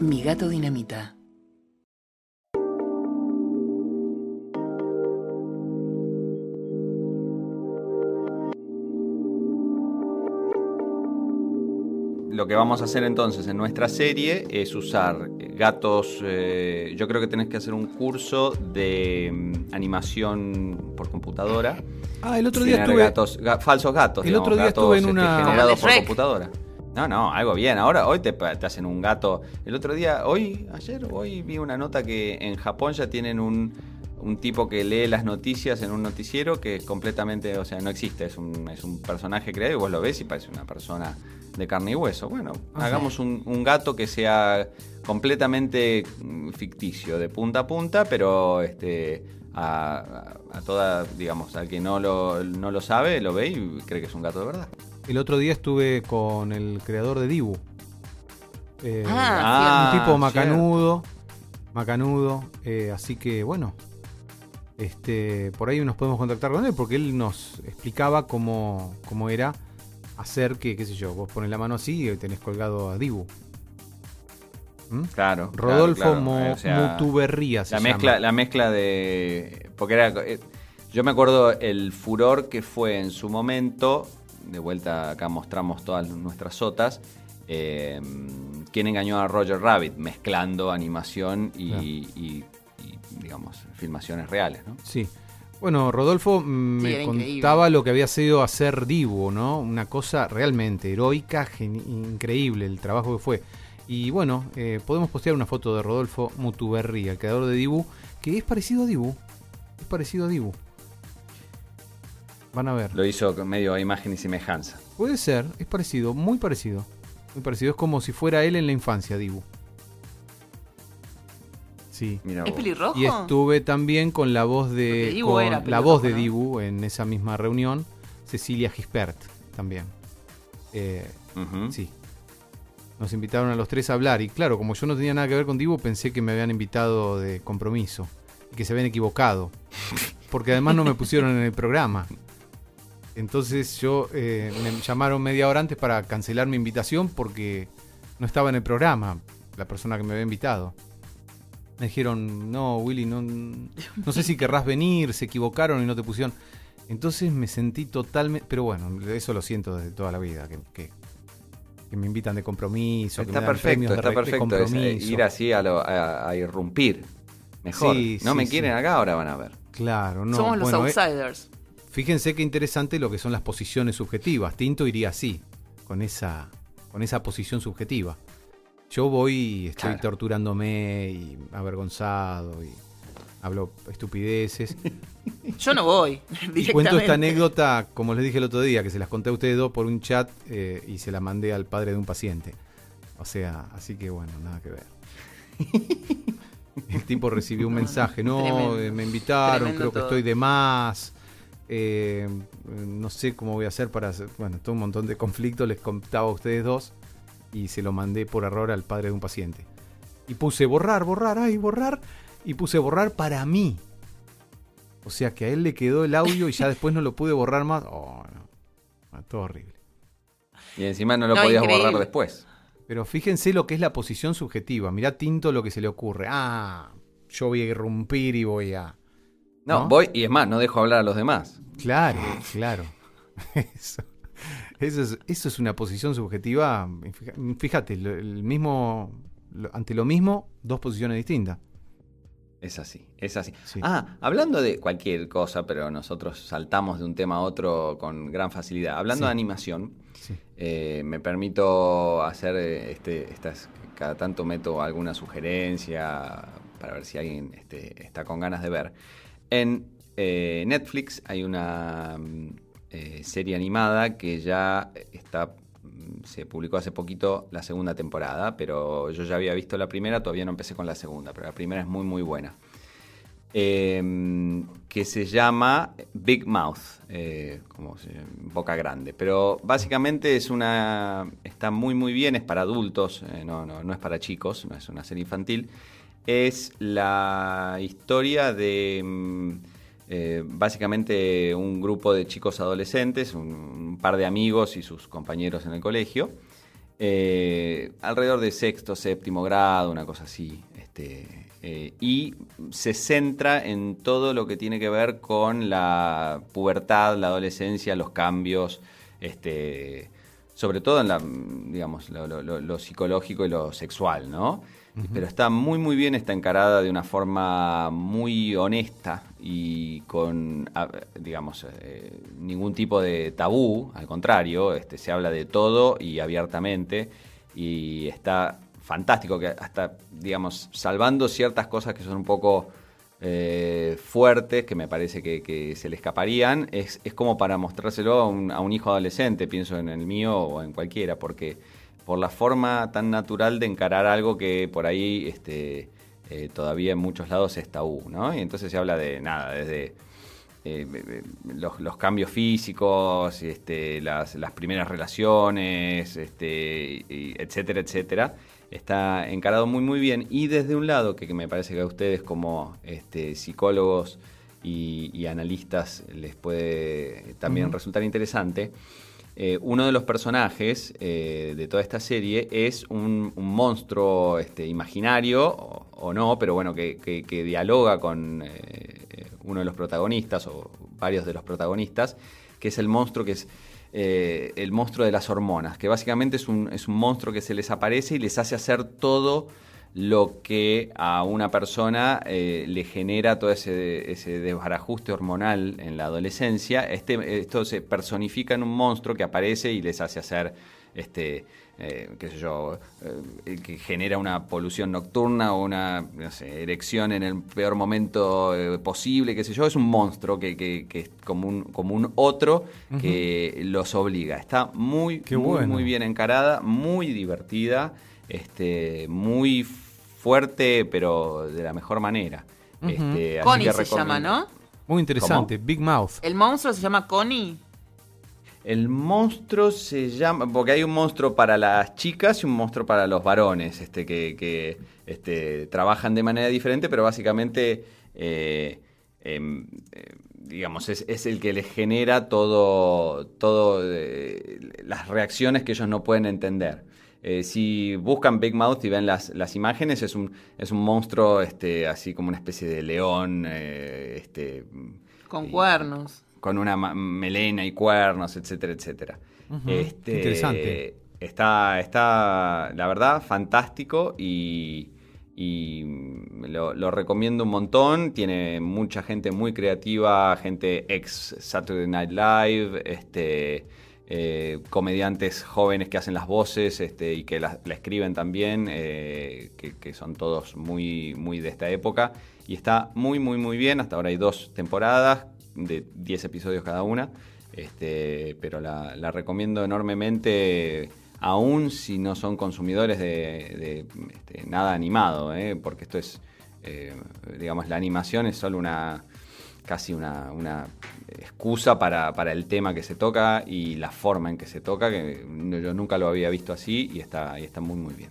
Mi gato dinamita. Lo que vamos a hacer entonces en nuestra serie es usar gatos. eh, yo creo que tenés que hacer un curso de mm, animación por computadora. Ah, el otro día estuve. gatos, ga- falsos gatos. El digamos, otro día gatos, estuve en este, una- generados Como por computadora. No, no, algo bien. Ahora, hoy te, te hacen un gato. El otro día, hoy, ayer, hoy vi una nota que en Japón ya tienen un, un tipo que lee las noticias en un noticiero que es completamente, o sea, no existe. Es un, es un personaje creado y vos lo ves y parece una persona de carne y hueso. Bueno, Ah, hagamos un, un gato que sea completamente mm, ficticio, de punta a punta, pero este a, a- toda, digamos, al que no lo, no lo sabe, lo ve y cree que es un gato de verdad. El otro día estuve con el creador de Dibu. Eh, Ah, un tipo cierto. macanudo. Macanudo. eh, así que bueno. Este, por ahí nos podemos contactar con él porque él nos explicaba cómo, cómo era hacer que, qué sé yo, vos pones la mano así y tenés colgado a Dibu. ¿Mm? Claro. Rodolfo claro, claro. Mo- O sea, Mutuberría se la llama. mezcla, la mezcla de. Porque era. eh, Yo me acuerdo el furor que fue en su momento. De vuelta acá mostramos todas nuestras sotas. eh, ¿Quién engañó a Roger Rabbit? Mezclando animación y, Claro. y- y, digamos, filmaciones reales, ¿no? Sí. Bueno, Rodolfo mm, me contaba lo que había sido hacer Dibu, ¿no? Una cosa realmente heroica, increíble el trabajo que fue. Y bueno, eh, podemos postear una foto de Rodolfo Mutuberri, el creador de Dibu, que es parecido a Dibu. Es parecido a Dibu. Van a ver. Lo hizo con medio a imagen y semejanza. Puede ser, es parecido, muy parecido. Muy parecido, es como si fuera él en la infancia, Dibu. Sí. Mira ¿Es pelirrojo? Y estuve también con la voz de Porque Dibu con era la pelirrojo, voz de ¿no? Dibu en esa misma reunión, Cecilia Gispert también. Eh, sí. Nos invitaron a los tres a hablar y claro, como yo no tenía nada que ver con Dibu, pensé que me habían invitado de compromiso y que se habían equivocado. Porque además no me pusieron en el programa. Entonces yo eh, me llamaron media hora antes para cancelar mi invitación porque no estaba en el programa la persona que me había invitado. Me dijeron, no, Willy, no, no sé si querrás venir, se equivocaron y no te pusieron. Entonces me sentí totalmente... Pero bueno, eso lo siento desde toda la vida, que, que, que me invitan de compromiso. que Está me dan premios perfecto, de está re- perfecto. es, eh, compromiso. ir así a, lo- a- a irrumpir. Mejor. Sí, no sí, me sí. quieren acá, ahora van a ver. Claro, no. Somos los eh, outsiders. Fíjense qué interesante lo que son las posiciones subjetivas. Tinto iría así, con esa, con esa posición subjetiva. Yo voy y estoy Claro. torturándome y avergonzado y hablo estupideces. Yo no voy. Y cuento esta anécdota, como les dije el otro día, que se las conté a ustedes dos por un chat eh, y se la mandé al padre de un paciente. O sea, así que bueno, nada que ver. El tipo recibió un mensaje, no, Tremendo. eh, me invitaron, Tremendo creo que estoy de más, eh, no sé cómo voy a hacer para hacer, bueno, todo un montón de conflictos, les contaba a ustedes dos y se lo mandé por error al padre de un paciente. Y puse borrar, borrar, ay, borrar, y puse borrar para mí. O sea que a él le quedó el audio y ya después no lo pude borrar más. Oh, no. Ah, Todo horrible. Y encima no lo No, podías increíble. borrar después. Pero fíjense lo que es la posición subjetiva. Mirá Tinto lo que se le ocurre. Ah, yo voy a irrumpir y voy a... No, ¿No? voy y es más, no dejo hablar a los demás. Claro, claro. Eso, eso es, eso es una posición subjetiva. Fíjate, el mismo, ante lo mismo, dos posiciones distintas. Es así, es así. Sí. Ah, hablando de cualquier cosa, pero nosotros saltamos de un tema a otro con gran facilidad. Hablando Sí. de animación, Sí. eh, me permito hacer eh, este, estas, cada tanto meto alguna sugerencia para ver si alguien este, está con ganas de ver. En eh, Netflix hay una mm, eh, serie animada que ya está, mm, se publicó hace poquito la segunda temporada, pero yo ya había visto la primera, todavía no empecé con la segunda, pero la primera es muy muy buena. Eh, que se llama Big Mouth, eh, como boca grande. Pero básicamente es una. está muy muy bien, es para adultos, eh, no, no, no es para chicos, no es una serie infantil. Es la historia de. Eh, básicamente un grupo de chicos adolescentes, un, par de amigos y sus compañeros en el colegio, eh, alrededor de sexto, séptimo grado, una cosa así. Este, eh, y se centra en todo lo que tiene que ver con la pubertad, la adolescencia, los cambios, este, sobre todo en lo- lo psicológico y lo sexual, ¿no? Pero está muy, muy bien, está encarada de una forma muy honesta y con, digamos, eh, ningún tipo de tabú, al contrario, este, se habla de todo y abiertamente y está fantástico, que hasta, digamos, salvando ciertas cosas que son un poco eh, fuertes, que me parece que, que se le escaparían, es, es como para mostrárselo a un, a un hijo adolescente, pienso en el mío o en cualquiera, porque por la forma tan natural de encarar algo que por ahí este, eh, todavía en muchos lados es tabú, ¿no? Y entonces se habla de nada, desde eh, los, los cambios físicos, este, las, las primeras relaciones, este, y etcétera, etcétera. Está encarado muy, muy bien. Y desde un lado, que, que me parece que a ustedes como este, psicólogos y, y analistas les puede también resultar interesante, eh, uno de los personajes eh, de toda esta serie es un, un monstruo este, imaginario, o, no, pero bueno, que, que- que dialoga con eh, uno de los protagonistas, o varios de los protagonistas, que es el monstruo que es eh, el monstruo de las hormonas, que básicamente es un, es un monstruo que se les aparece y les hace hacer todo lo que a una persona eh, le genera todo ese, ese desbarajuste hormonal en la adolescencia. Este, esto se personifica en un monstruo que aparece y les hace hacer, este, eh, qué sé yo, eh, que genera una polución nocturna o una no sé, erección en el peor momento eh, posible, qué sé yo. Es un monstruo que, que- que es como un, como un otro que los obliga. Está muy, muy, bueno. muy bien encarada, muy divertida, este, muy fuerte, pero de la mejor manera. Este, así Connie que se llama, ¿no? Muy interesante. Big Mouth. El monstruo se llama Connie. El monstruo se llama, porque hay un monstruo para las chicas y un monstruo para los varones, este, que, que, este, trabajan de manera diferente, pero básicamente, eh, em, eh, digamos, es, es el que les genera todo, todo eh, las reacciones que ellos no pueden entender. Eh, si buscan Big Mouth y ven las, las imágenes, es un, es un monstruo este, así como una especie de león, eh, este, Con y- cuernos. con una ma- melena y cuernos, etcétera, etcétera. Este, Interesante. Está, está, la verdad, fantástico y, y lo, lo recomiendo un montón. Tiene mucha gente muy creativa, gente ex Saturday Night Live, este, eh, comediantes jóvenes que hacen las voces este, y que la, la escriben también, eh, que, son todos muy, muy de esta época. Y está muy, muy, muy bien. Hasta ahora hay dos temporadas de 10 episodios cada una. Este, pero la, recomiendo enormemente, aún si no son consumidores de, de, este, nada animado, ¿eh? porque esto es, digamos, la animación es solo una casi una, una excusa para, para el tema que se toca y la forma en que se toca, que yo nunca lo había visto así y está, y está muy, muy bien.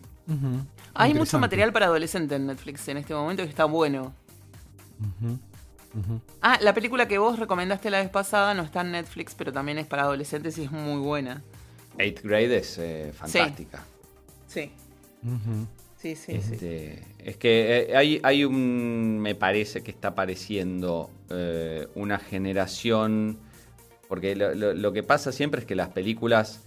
Hay mucho material para adolescente en Netflix en este momento que está bueno. Ah, la película que vos recomendaste la vez pasada no está en Netflix, pero también es para adolescentes y es muy buena. Eighth Grade es eh, fantástica. Sí, sí, sí. sí. Este, Es que eh, hay, hay un, me parece que está apareciendo eh, una generación, porque lo, que pasa siempre es que las películas,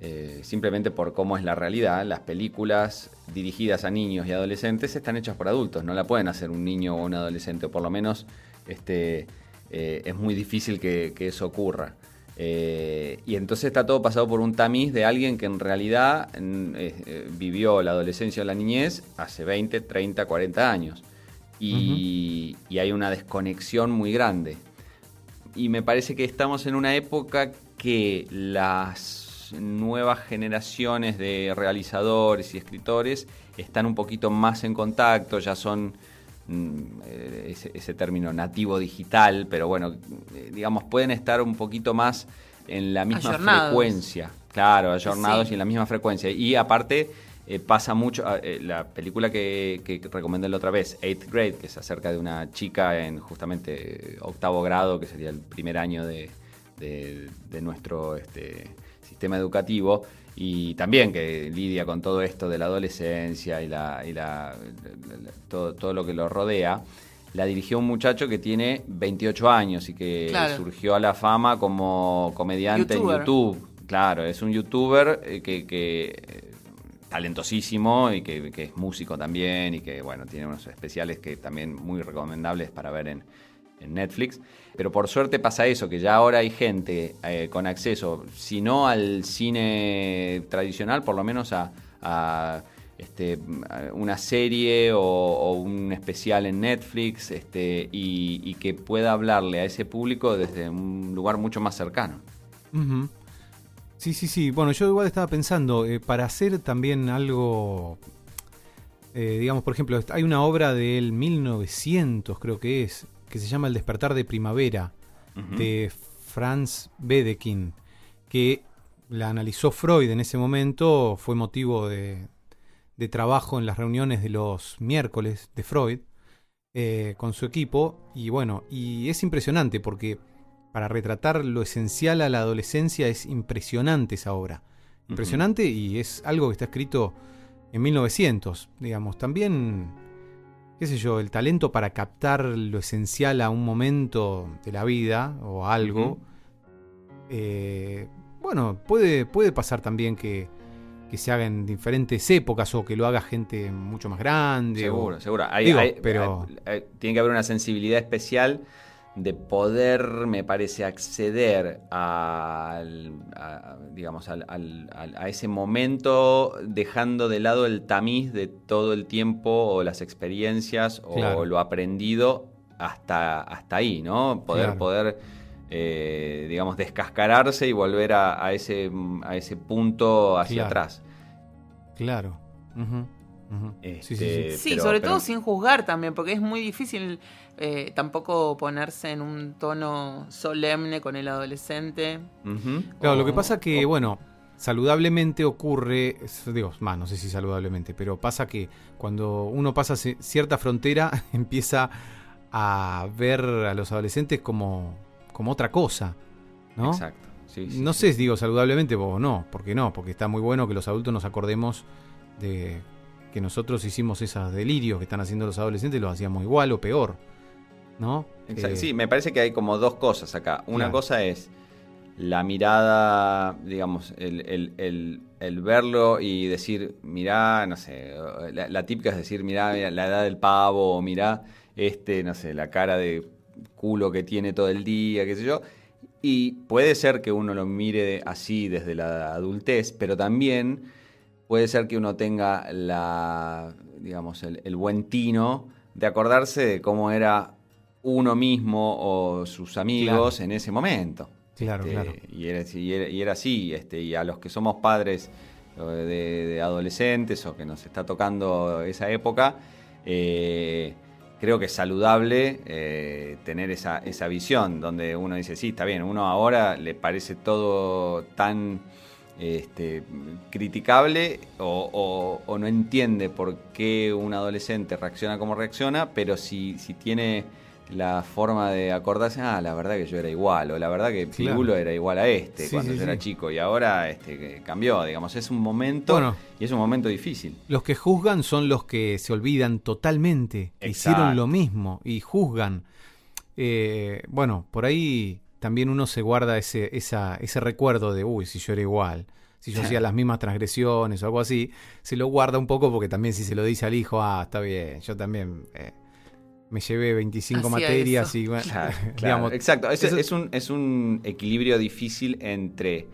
eh, simplemente por cómo es la realidad, las películas dirigidas a niños y adolescentes están hechas por adultos, no la pueden hacer un niño o un adolescente, o por lo menos este, es muy difícil que eso ocurra. Eh, y entonces está todo pasado por un tamiz de alguien que en realidad eh, eh, vivió la adolescencia o la niñez hace 20, 30, 40 años. Y, y hay una desconexión muy grande. Y me parece que estamos en una época que las nuevas generaciones de realizadores y escritores están un poquito más en contacto, ya son ese, ese término nativo digital, pero bueno, eh, digamos, pueden estar un poquito más en la misma Ayornados. frecuencia. Claro, ayornados Sí. y en la misma frecuencia. Y aparte, eh, pasa mucho. ah, eh, la película que, que recomendé la otra vez, Eighth Grade, que es acerca de una chica en justamente eh, octavo grado, que sería el primer año de, de- de nuestro este, sistema educativo. Y también que lidia con todo esto de la adolescencia y, la, y todo, todo lo que lo rodea. La dirigió un muchacho que tiene 28 años y que Claro. surgió a la fama como comediante Youtuber. en YouTube Claro, es un youtuber eh, que, que, eh, talentosísimo y que, que es músico también y que bueno tiene unos especiales que también muy recomendables para ver en, en Netflix. Pero por suerte pasa eso, que ya ahora hay gente eh, con acceso, si no al cine tradicional, por lo menos a, este, una serie o, un especial en Netflix este, y, que pueda hablarle a ese público desde un lugar mucho más cercano. Sí, sí, sí. Bueno, yo igual estaba pensando, eh, para hacer también algo, eh, digamos, por ejemplo, hay una obra del 1900, creo que es, que se llama El despertar de primavera, de Franz Wedekind, que la analizó Freud en ese momento, fue motivo de, de trabajo en las reuniones de los miércoles de Freud eh, con su equipo, y bueno, y es impresionante porque para retratar lo esencial a la adolescencia es impresionante esa obra. Impresionante y es algo que está escrito en 1900, digamos. También, qué sé yo, el talento para captar lo esencial a un momento de la vida o algo. Eh, bueno, puede, puede pasar también que, que se haga en diferentes épocas o que lo haga gente mucho más grande. Seguro, o- seguro. Hay- Digo, hay- pero- hay- tiene que haber una sensibilidad especial de poder, me parece, acceder al, a, digamos, a ese momento dejando de lado el tamiz de todo el tiempo o las experiencias o Claro. lo aprendido hasta, hasta ahí, ¿no? Poder, Claro. poder eh, digamos, descascararse y volver a, a ese, a ese punto hacia Claro. atrás. Claro. Este, Sí, sí, sí. Sí, pero- sobre pero- todo sin juzgar también, porque es muy difícil eh, tampoco ponerse en un tono solemne con el adolescente. Claro, lo que pasa que, o- bueno, saludablemente ocurre, digo, más, no sé si saludablemente, pero pasa que cuando uno pasa cierta frontera, empieza a ver a los adolescentes como, como otra cosa, ¿no? Exacto. Sí, sí, no sí. sé, digo, saludablemente o no, porque no, porque está muy bueno que los adultos nos acordemos de que nosotros hicimos esos delirios que están haciendo los adolescentes, los hacíamos igual o peor, ¿no? Exacto. Eh, Sí, me parece que hay como dos cosas acá. Una Claro. cosa es la mirada, digamos, el, el- el- el verlo y decir, mirá, no sé, la, la típica es decir, mirá, mirá, la edad del pavo, o mirá, este, no sé, la cara de culo que tiene todo el día, qué sé yo. Y puede ser que uno lo mire así desde la adultez, pero también puede ser que uno tenga la, digamos, el, el buen tino de acordarse de cómo era uno mismo o sus amigos en ese momento. Claro, Este, claro. Y era, y era- y era así, este, y a los que somos padres de, de adolescentes o que nos está tocando esa época, eh, creo que es saludable eh, tener esa, esa visión donde uno dice, sí, está bien, uno ahora le parece todo tan este, criticable o, o- o no entiende por qué un adolescente reacciona como reacciona, pero si, si tiene la forma de acordarse, ah, la verdad que yo era igual, o la verdad que Claro. Pirulo era igual a este Sí, cuando sí, yo era chico y ahora este, cambió, digamos, es un momento Bueno. y es un momento difícil. Los que juzgan son los que se olvidan totalmente, que hicieron lo mismo y juzgan. Eh, bueno, por ahí también uno se guarda ese, esa, ese recuerdo de, uy, si yo era igual, si yo hacía las mismas transgresiones o algo así, se lo guarda un poco porque también si se lo dice al hijo, ah, está bien, yo también eh, me llevé 25 Hacía materias eso. y bueno, Claro, digamos, exacto. Es, eso- es un, es un equilibrio difícil entre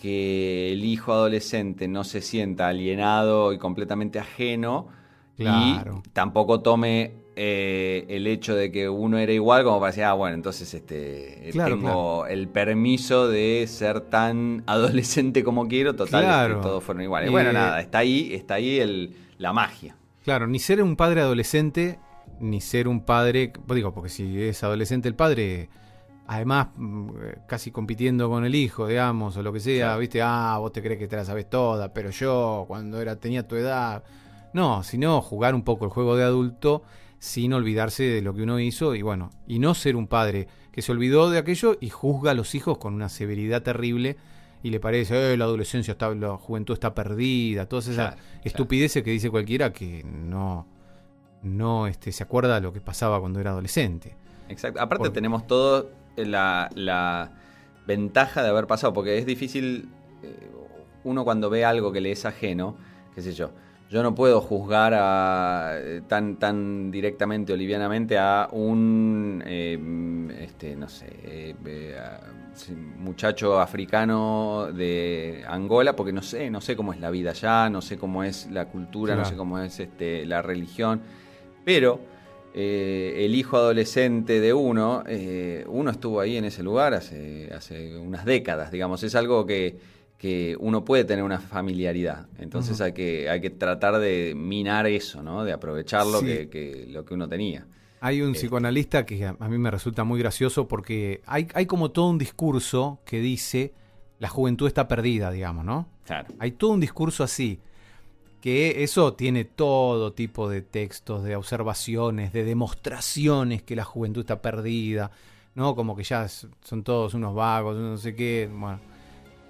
que el hijo adolescente no se sienta alienado y completamente ajeno Claro. y tampoco tome eh, el hecho de que uno era igual como para decir, ah, bueno, entonces este, Claro, tengo el permiso de ser tan adolescente como quiero, total, Claro. este, todos fueron iguales. Y- bueno, nada, está ahí, está ahí el, la magia. Claro, ni ser un padre adolescente, ni ser un padre, pues digo, porque si es adolescente el padre, además mm, eh, casi compitiendo con el hijo, digamos, o lo que sea, viste, ah, vos te crees que te la sabes toda, pero yo cuando era tenía tu edad, no, sino jugar un poco el juego de adulto sin olvidarse de lo que uno hizo y bueno, y no ser un padre que se olvidó de aquello y juzga a los hijos con una severidad terrible y le parece, eh, la adolescencia está, la juventud está perdida, todas esas Claro, estupideces que dice cualquiera que no, no este, se acuerda de lo que pasaba cuando era adolescente. Exacto. Aparte tenemos todo la, la, ventaja de haber pasado, porque es difícil, eh, uno cuando ve algo que le es ajeno, qué sé yo, yo no puedo juzgar a, eh, tan, tan directamente o livianamente a un, eh, este, no sé, eh, muchacho africano de Angola, porque no sé, no sé cómo es la vida allá, no sé cómo es la cultura, no sé cómo es este, la religión, pero el hijo adolescente de uno, uno estuvo ahí en ese lugar hace, hace unas décadas, digamos, es algo que que uno puede tener una familiaridad. Entonces hay, que, hay que tratar de minar eso, ¿no? De aprovechar lo, que, lo que uno tenía. Hay un eh, psicoanalista que a mí me resulta muy gracioso porque hay, hay como todo un discurso que dice la juventud está perdida, digamos, ¿no? Claro. Hay todo un discurso así, que eso tiene todo tipo de textos, de observaciones, de demostraciones que la juventud está perdida, ¿no? Como que ya son todos unos vagos, no sé qué, bueno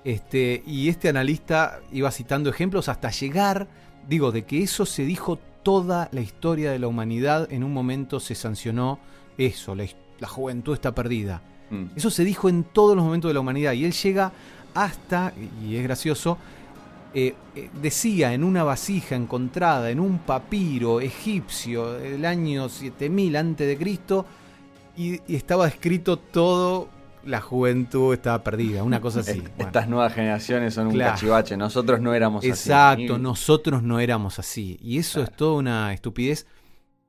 este, y este analista iba citando ejemplos hasta llegar, digo, de que eso se dijo toda la historia de la humanidad, en un momento se sancionó eso, la, juventud está perdida. Mm. Eso se dijo en todos los momentos de la humanidad y él llega hasta, y es gracioso, eh, eh, decía en una vasija encontrada en un papiro egipcio del año 7000 antes de Cristo y, y estaba escrito todo la juventud estaba perdida, una cosa así. Estas nuevas generaciones son un cachivache, nosotros no éramos así. Exacto, nosotros no éramos así. Y eso es toda una estupidez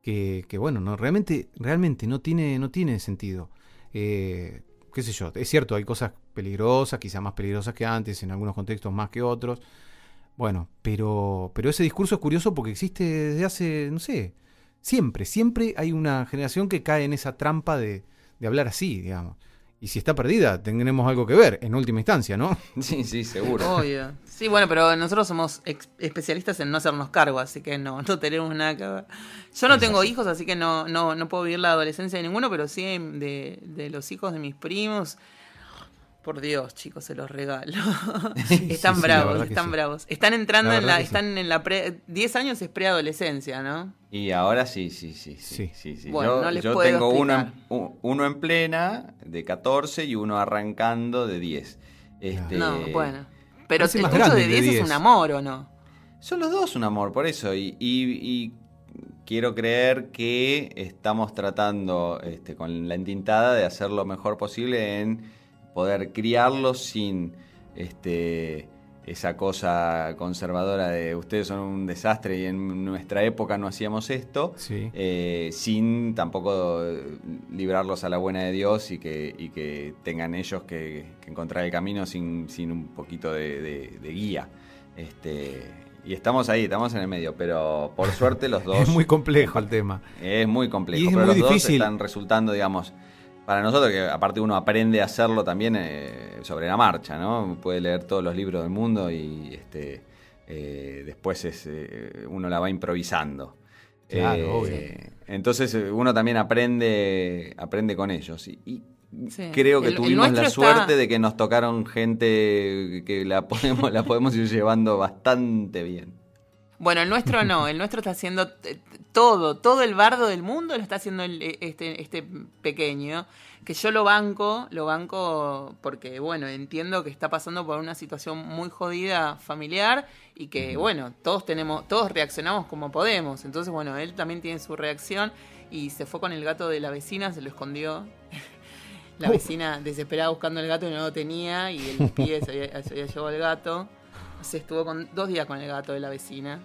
que, bueno, no, realmente, realmente no tiene, no tiene sentido. Eh, qué sé yo, es cierto, hay cosas peligrosas, quizás más peligrosas que antes, en algunos contextos más que otros. Bueno, pero, pero ese discurso es curioso porque existe desde hace, no sé, siempre, siempre hay una generación que cae en esa trampa de, de hablar así, digamos. Y si está perdida, tendremos algo que ver, en última instancia, ¿no? Sí, sí, seguro. Obvio. Sí, bueno, pero nosotros somos especialistas en no hacernos cargo, así que no, no tenemos nada que ver. Yo no tengo hijos, así que no, no, no puedo vivir la adolescencia de ninguno, pero sí de, de los hijos de mis primos. Por Dios, chicos, se los regalo. están bravos, están bravos. Están entrando en la, están en la pre, 10 años es preadolescencia, ¿no? Y ahora sí, sí, sí, sí, sí, sí. Bueno, yo, tengo uno en, uno en plena de 14 y uno arrancando de 10. Este, no, bueno. Pero el tuyo de 10, es un amor, ¿o no? Son los dos un amor, por eso. Y, y, quiero creer que estamos tratando este, con la entintada de hacer lo mejor posible en poder criarlos sin este, esa cosa conservadora de ustedes son un desastre y en nuestra época no hacíamos esto, eh, sin tampoco librarlos a la buena de Dios y que, que tengan ellos que, encontrar el camino sin, sin un poquito de, guía. Este, y estamos ahí, estamos en el medio, pero por suerte los dos... es muy complejo el tema. Es muy complejo, pero los dos están resultando, digamos para nosotros, que aparte uno aprende a hacerlo también eh, sobre la marcha, ¿no? Puede leer todos los libros del mundo y este, eh, después es, eh, uno la va improvisando. Claro, Entonces uno también aprende, aprende con ellos. Y, creo que tuvimos la suerte de que nos tocaron gente que la podemos, la podemos ir llevando bastante bien. Bueno, el nuestro no, el nuestro está haciendo todo, todo el bardo del mundo lo está haciendo e, este, este pequeño, que yo lo banco, lo banco porque, bueno, entiendo que está pasando por una situación muy jodida familiar y que, bueno, todos tenemos, todos reaccionamos como podemos, entonces, bueno, él también tiene su reacción y se fue con el gato de la vecina, se lo escondió. La vecina desesperada buscando el gato y no lo tenía y el pie se había, se había llevado el gato. Se estuvo con, dos días con el gato de la vecina.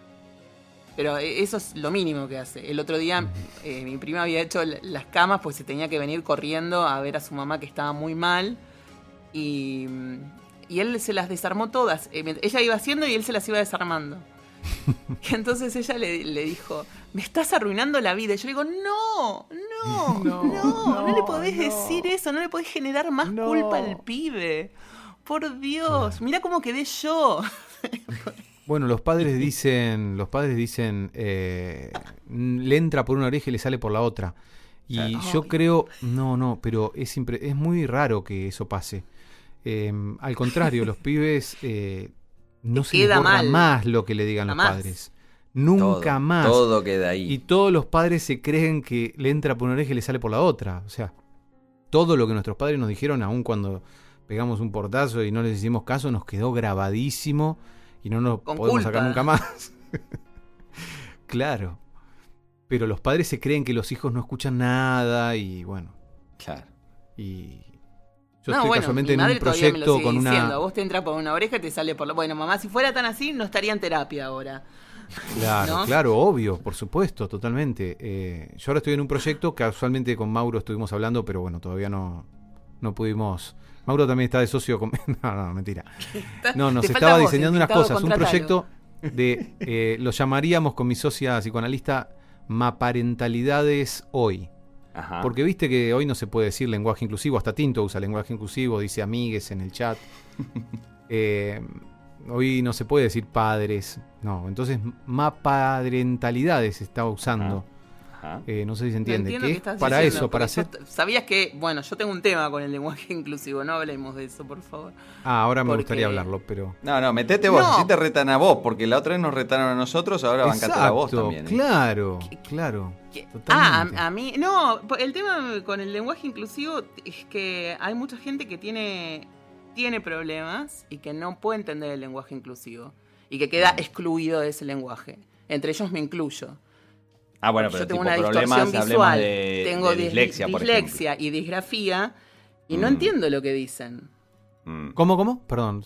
Pero e, eso es lo mínimo que hace. El otro día eh, mi prima había hecho las camas pues se tenía que venir corriendo a ver a su mamá que estaba muy mal. Y, y él se las desarmó todas. Eh, ella iba haciendo y él se las iba desarmando. Y entonces ella le, dijo, me estás arruinando la vida. Y yo le digo, no, no, no, no, no le podés decir eso, no le podés generar más culpa al pibe. Por Dios, mira cómo quedé yo. Bueno, los padres dicen, los padres dicen, eh, le entra por una oreja y le sale por la otra. Y yo creo, no, no, pero es, es muy raro que eso pase. Em, al contrario, los pibes eh, no se les más lo que le digan los padres. Nunca más. Todo queda ahí. Y todos los padres se creen que le entra por una oreja y le sale por la otra. O sea, todo lo que nuestros padres nos dijeron, aun cuando pegamos un portazo y no les hicimos caso, nos quedó grabadísimo y no nos Con podemos culpa. sacar nunca más. claro. Pero los padres se creen que los hijos no escuchan nada y bueno, Claro. y yo no, estoy bueno, casualmente mi en un todavía me lo proyecto con diciendo. una Vos te entra por una oreja y te sale por la... Bueno, mamá, si fuera tan así, no estaría en terapia ahora. Claro, ¿no? claro, obvio, por supuesto, totalmente. Eh, yo ahora estoy en un proyecto, casualmente con Mauro estuvimos hablando, pero bueno, todavía no, no pudimos. Mauro también está de socio con... No, no, mentira. No, nos estaba diseñando unas cosas, un proyecto de, eh, lo llamaríamos con mi socia psicoanalista Maparentalidades Hoy. Ajá. Porque viste que hoy no se puede decir lenguaje inclusivo, hasta Tinto usa lenguaje inclusivo, dice amigues en el chat. Eh, hoy no se puede decir padres, no, entonces maparentalidades estaba usando. Ajá. Eh, no sé si se No entiende, que es estás para diciendo, eso, para hacer... ¿Sabías que, bueno, yo tengo un tema con el lenguaje inclusivo, no hablemos de eso, por favor. Ah, ahora me porque- gustaría hablarlo, pero... No, no, metete vos, No. así te retan a vos, porque la otra vez nos retaron a nosotros, ahora bancate a vos Exacto, también. ¿eh? claro, claro. Ah, a, a mí, no, el tema con el lenguaje inclusivo es que hay mucha gente que tiene, tiene problemas y que no puede entender el lenguaje inclusivo y que queda excluido de ese lenguaje. Entre ellos me incluyo. Ah, bueno, Yo pero tengo tipo una problemas, distorsión visual, de, tengo de dislexia, por dislexia y disgrafía y no Mm. entiendo lo que dicen. Mm. ¿Cómo, cómo? Perdón.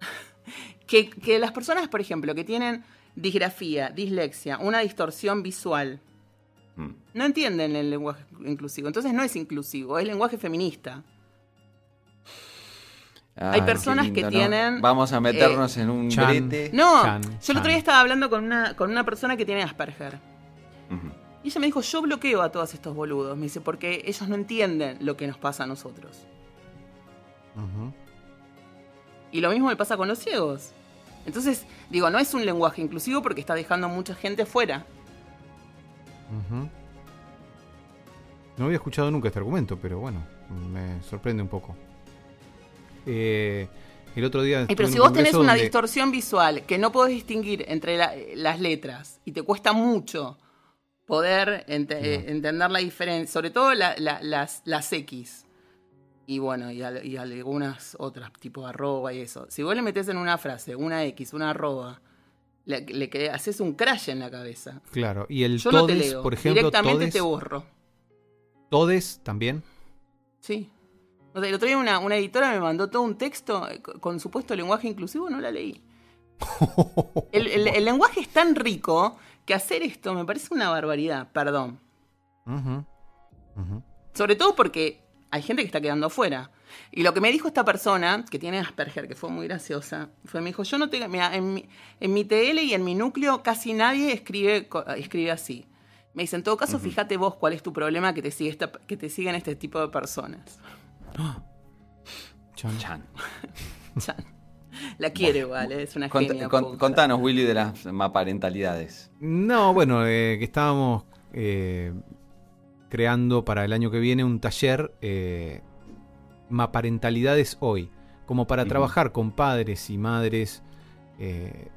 Que, que las personas, por ejemplo, que tienen disgrafía, dislexia, una distorsión visual, Mm. no entienden el lenguaje inclusivo. Entonces no es inclusivo, es lenguaje feminista. Hay Ay, personas que tienen, Vamos a meternos en un Chan. brete. No, Chan, yo el otro día estaba hablando con una, con una persona que tiene Asperger. Y ella me dijo, yo bloqueo a todos estos boludos. Me dice, porque ellos no entienden lo que nos pasa a nosotros. Y lo mismo me pasa con los ciegos. Entonces, digo, no es un lenguaje inclusivo porque está dejando mucha gente fuera. No había escuchado nunca este argumento, pero bueno, me sorprende un poco. Eh, el otro día. Ay, pero si vos tenés una distorsión visual que no podés distinguir entre la- las letras y te cuesta mucho poder No. eh, entender la diferencia, sobre todo la- la- las, las X. Y bueno, y, al- y algunas otras, tipo arroba y eso. Si vos le metés en una frase una X, una arroba, le, le que- haces un crash en la cabeza. Claro, y el Yo no te todes, leo. por ejemplo, Directamente todes, te borro. todes también. Sí. O sea, el otro día una, una editora me mandó todo un texto eh, con, con supuesto lenguaje inclusivo, no la leí. El, el- el lenguaje es tan rico que hacer esto me parece una barbaridad, perdón. Sobre todo porque hay gente que está quedando afuera. Y lo que me dijo esta persona, que tiene Asperger, que fue muy graciosa, fue, me dijo, yo no tengo, mira, en mi, en mi TL y en mi núcleo casi nadie escribe, escribe así. Me dice, en todo caso, fíjate vos cuál es tu problema que te, sigue esta- que te siguen este tipo de personas. Chan. Chan. Chan. La quiero igual, es una Cont- genia. con- posta. contanos, Willy, de las maparentalidades. No, bueno, eh, que estábamos eh, creando para el año que viene un taller eh, Maparentalidades Hoy, como para trabajar con padres y madres eh,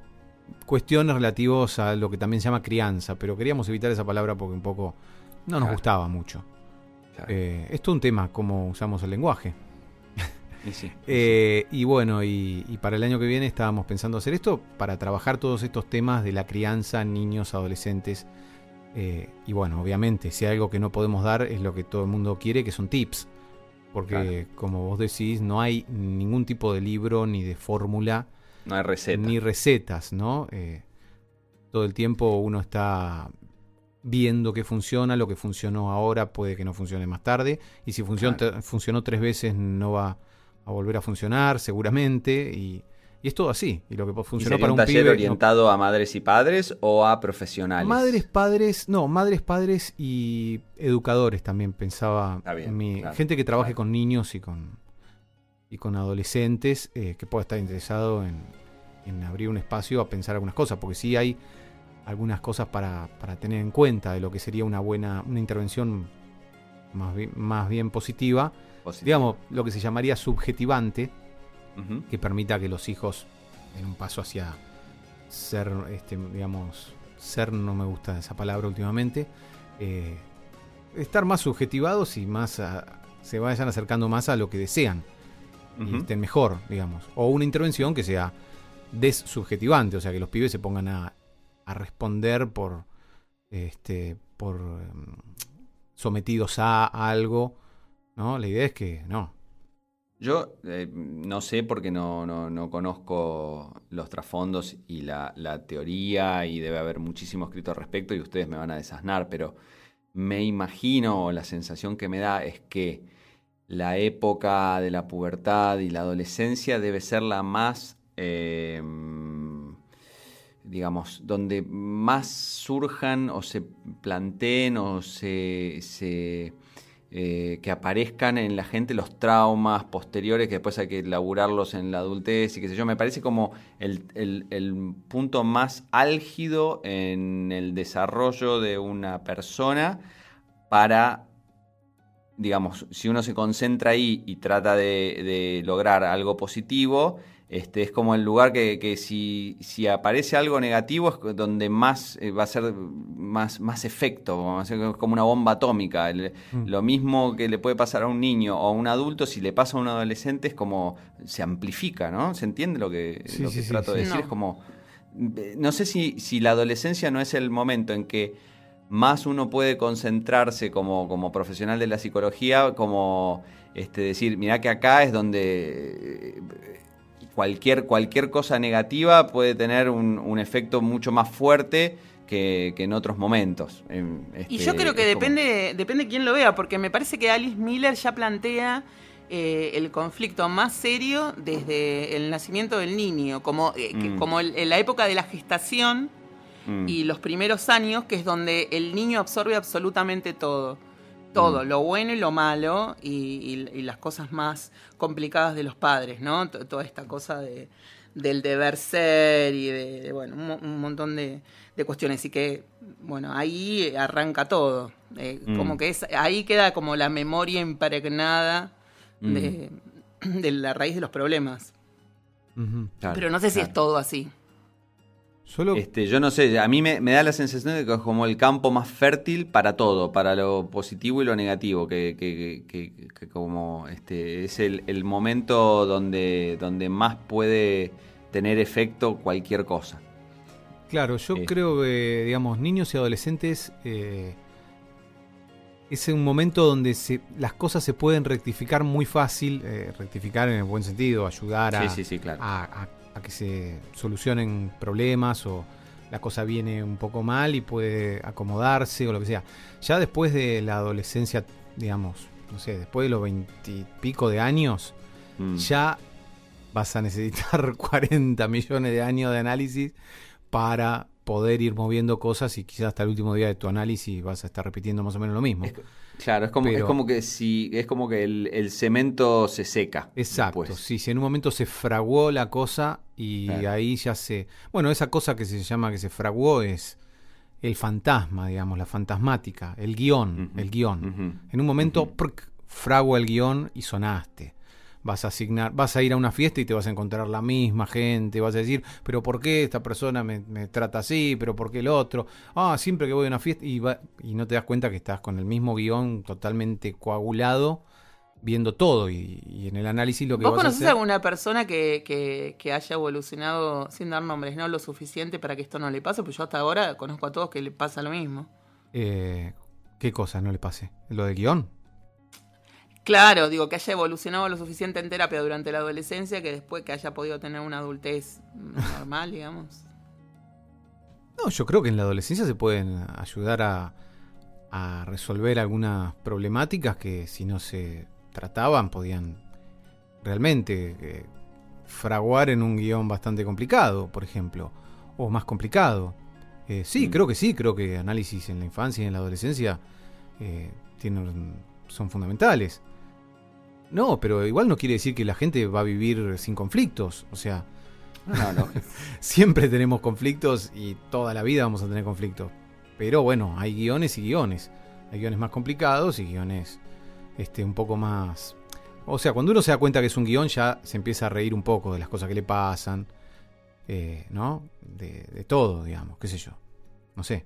cuestiones relativas a lo que también se llama crianza, pero queríamos evitar esa palabra porque un poco no nos Claro. gustaba mucho. Claro. Eh, esto es un tema, cómo usamos el lenguaje. Sí. Eh, y bueno, y, y para el año que viene estábamos pensando hacer esto para trabajar todos estos temas de la crianza, niños, adolescentes. Eh, y bueno, obviamente, si hay algo que no podemos dar es lo que todo el mundo quiere, que son tips. Porque como vos decís, no hay ningún tipo de libro ni de fórmula no hay receta. ni recetas, ¿no? Eh, todo el tiempo uno está viendo qué funciona, lo que funcionó ahora puede que no funcione más tarde, y si funcionó, Claro. funcionó tres veces no va a volver a funcionar seguramente, y, y es todo así, y lo que ¿Y funcionó para un un, taller pibe... no- orientado a madres y padres o a profesionales? Madres, padres, no, madres, padres y educadores también pensaba bien, mi claro, gente que trabaje claro. con niños y con y con adolescentes eh, que pueda estar interesado en, en abrir un espacio a pensar algunas cosas, porque sí hay algunas cosas para, para tener en cuenta de lo que sería una buena una intervención más bien, más bien positiva, Positivo. digamos lo que se llamaría subjetivante, que permita que los hijos den un paso hacia ser, este, digamos, ser no me gusta esa palabra últimamente, eh, estar más subjetivados y más a- se vayan acercando más a lo que desean. y estén mejor, digamos. O una intervención que sea dessubjetivante, o sea, que los pibes se pongan a, a responder por, este, por em, sometidos a algo, ¿no? La idea es que no. Yo eh, no sé porque no, no, conozco los trasfondos y la, la, teoría y debe haber muchísimo escrito al respecto y ustedes me van a desasnar, pero me imagino, la sensación que me da es que la época de la pubertad y la adolescencia debe ser la más eh, digamos, donde más surjan o se planteen o se, eh, que aparezcan en la gente los traumas posteriores que después hay que laburarlos en la adultez y qué sé yo. Me parece como el, el punto más álgido en el desarrollo de una persona para digamos, si uno se concentra ahí y trata de, lograr algo positivo, este, es como el lugar que, si, si, aparece algo negativo es donde más eh, va a ser más, más efecto, va a ser como una bomba atómica. Mm. Lo mismo que le puede pasar a un niño o a un adulto, si le pasa a un adolescente es como se amplifica, ¿no? ¿Se entiende lo que, trato de decir? Es como, no sé si, si la adolescencia no es el momento en que más uno puede concentrarse como, como profesional de la psicología, como este, decir, mira que acá es donde eh, cualquier, cualquier cosa negativa puede tener un, efecto mucho más fuerte que, en otros momentos. y yo este, creo que depende, depende de quién lo vea, porque me parece que Alice Miller ya plantea eh, el conflicto más serio desde el nacimiento del niño, como, eh, mm. como en la época de la gestación Mm. y los primeros años, que es donde el niño absorbe absolutamente todo. Todo, mm. lo bueno y lo malo y, las cosas más complicadas de los padres, ¿no? toda esta cosa de, del deber ser y de, bueno, un, montón de, cuestiones. Y que, bueno, ahí arranca todo. Eh, mm. Como que es, ahí queda como la memoria impregnada de, la raíz de los problemas. Pero no sé si es todo así. Este, yo no sé, a mí me, da la sensación de que es como el campo más fértil para todo, para lo positivo y lo negativo, que, que, como este, es el, momento donde, donde más puede tener efecto cualquier cosa. Claro, yo eh. creo que, digamos, niños y adolescentes eh, es un momento donde se, las cosas se pueden rectificar muy fácil, eh, rectificar en el buen sentido, ayudar a, a a que se solucionen problemas o la cosa viene un poco mal y puede acomodarse o lo que sea. Ya después de la adolescencia, digamos, no sé, después de los veintipico de años, mm. ya vas a necesitar 40 millones de años de análisis para poder ir moviendo cosas y quizás hasta el último día de tu análisis vas a estar repitiendo más o menos lo mismo. Claro, es como, es como que si es como que el, cemento se seca. Exacto. Sí, si en un momento se fraguó la cosa y ahí ya se. Bueno, esa cosa que se llama que se fraguó es el fantasma, digamos, la fantasmática, el guion, el guion. En un momento fraguó el guion y sonaste vas a asignar, vas a ir a una fiesta y te vas a encontrar la misma gente, vas a decir, pero ¿por qué esta persona me, trata así? ¿Pero por qué el otro? Ah, siempre que voy a una fiesta y, va, y no te das cuenta que estás con el mismo guion totalmente coagulado viendo todo y, en el análisis lo que ¿Vos conoces a alguna persona que, que, haya evolucionado, sin dar nombres, no lo suficiente para que esto no le pase? Pues yo hasta ahora conozco a todos que le pasa lo mismo. Eh, ¿Qué cosa no le pase? ¿Lo de guion? Claro, digo, que haya evolucionado lo suficiente en terapia durante la adolescencia que después que haya podido tener una adultez normal, digamos. No, yo creo que en la adolescencia se pueden ayudar a, a resolver algunas problemáticas que si no se trataban podían realmente eh, fraguar en un guion bastante complicado, por ejemplo, o más complicado. Eh, sí, mm. creo que sí, creo que análisis en la infancia y en la adolescencia eh, tienen, son fundamentales. No, pero igual no quiere decir que la gente va a vivir sin conflictos. O sea, siempre tenemos conflictos y toda la vida vamos a tener conflictos. Pero bueno, hay guiones y guiones. Hay guiones más complicados y guiones este, un poco más... O sea, cuando uno se da cuenta que es un guion ya se empieza a reír un poco de las cosas que le pasan. Eh, ¿No? De, todo, digamos, qué sé yo. No sé.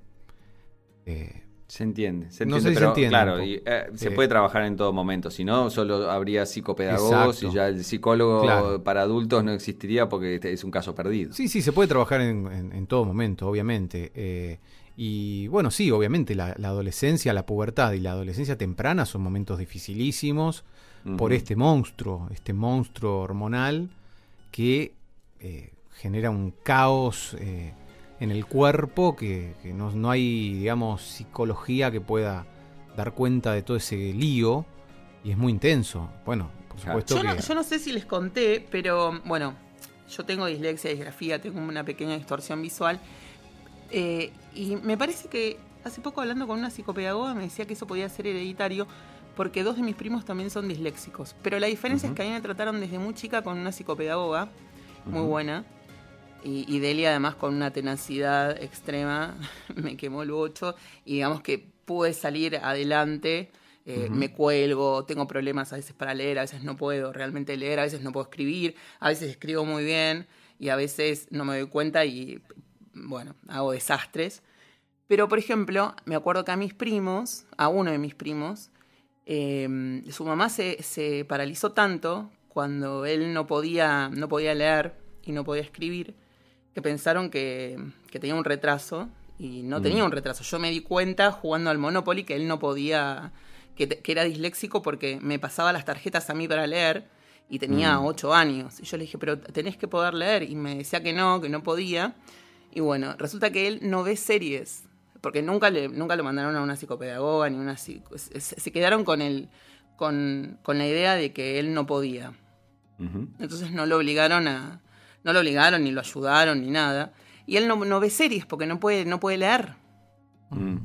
Eh, Se entiende, se No entiende, sé si se entiende claro, y, eh, se Eh, puede trabajar en todo momento, si no solo habría psicopedagogos Exacto. y ya el psicólogo Claro. para adultos no existiría porque este es un caso perdido. Sí, sí, se puede trabajar en, en- en todo momento, obviamente. Eh, y bueno, sí, obviamente la, la adolescencia, la pubertad y la adolescencia temprana son momentos dificilísimos por este monstruo, este monstruo hormonal que eh, genera un caos en el cuerpo que, que no, no hay, digamos, psicología que pueda dar cuenta de todo ese lío y es muy intenso. Bueno, por supuesto Yo no, que... yo no sé si les conté, pero bueno, yo tengo dislexia, disgrafía, tengo una pequeña distorsión visual. eh, y me parece que hace poco hablando con una psicopedagoga me decía que eso podía ser hereditario porque dos de mis primos también son disléxicos. Pero la diferencia es que a mí me trataron desde muy chica con una psicopedagoga muy buena. Y, y Delia además con una tenacidad extrema me quemó el bocho y digamos que pude salir adelante. eh. Me cuelgo, tengo problemas a veces para leer, a veces no puedo realmente leer, a veces no puedo escribir, a veces escribo muy bien y a veces no me doy cuenta y bueno, hago desastres. Pero por ejemplo, me acuerdo que a mis primos, a uno de mis primos, eh, su mamá se, se paralizó tanto cuando él no podía, no podía leer y no podía escribir, que pensaron que, que tenía un retraso y no Mm. tenía un retraso. Yo me di cuenta jugando al Monopoly que él no podía, que, era disléxico porque me pasaba las tarjetas a mí para leer y tenía Mm. ocho años. Y yo le dije, pero tenés que poder leer. Y me decía que no, que no podía. Y bueno, resulta que él no ve series, porque nunca, le, nunca lo mandaron a una psicopedagoga ni una se, se quedaron con el, con, con la idea de que él no podía. Entonces no lo obligaron a. No lo obligaron, ni lo ayudaron, ni nada. Y él no, no ve series porque no puede, no puede leer. Mm.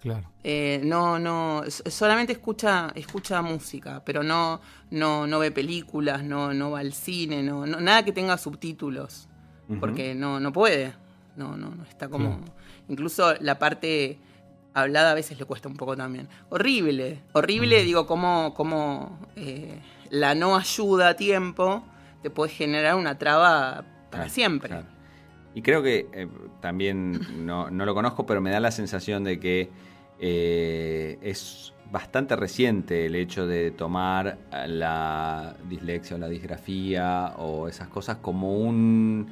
Claro. Eh, no, no, solamente escucha, escucha música, pero no, no, no ve películas, no, no va al cine, no, no- nada que tenga subtítulos, porque no, no puede, no, no, no está como, Claro. incluso la parte hablada a veces le cuesta un poco también. Horrible, horrible, digo, como, como eh, la no ayuda a tiempo te puede generar una traba para Claro, siempre. claro. Y creo que eh, también, no, no lo conozco, pero me da la sensación de que eh, es bastante reciente el hecho de tomar la dislexia o la disgrafía o esas cosas como un,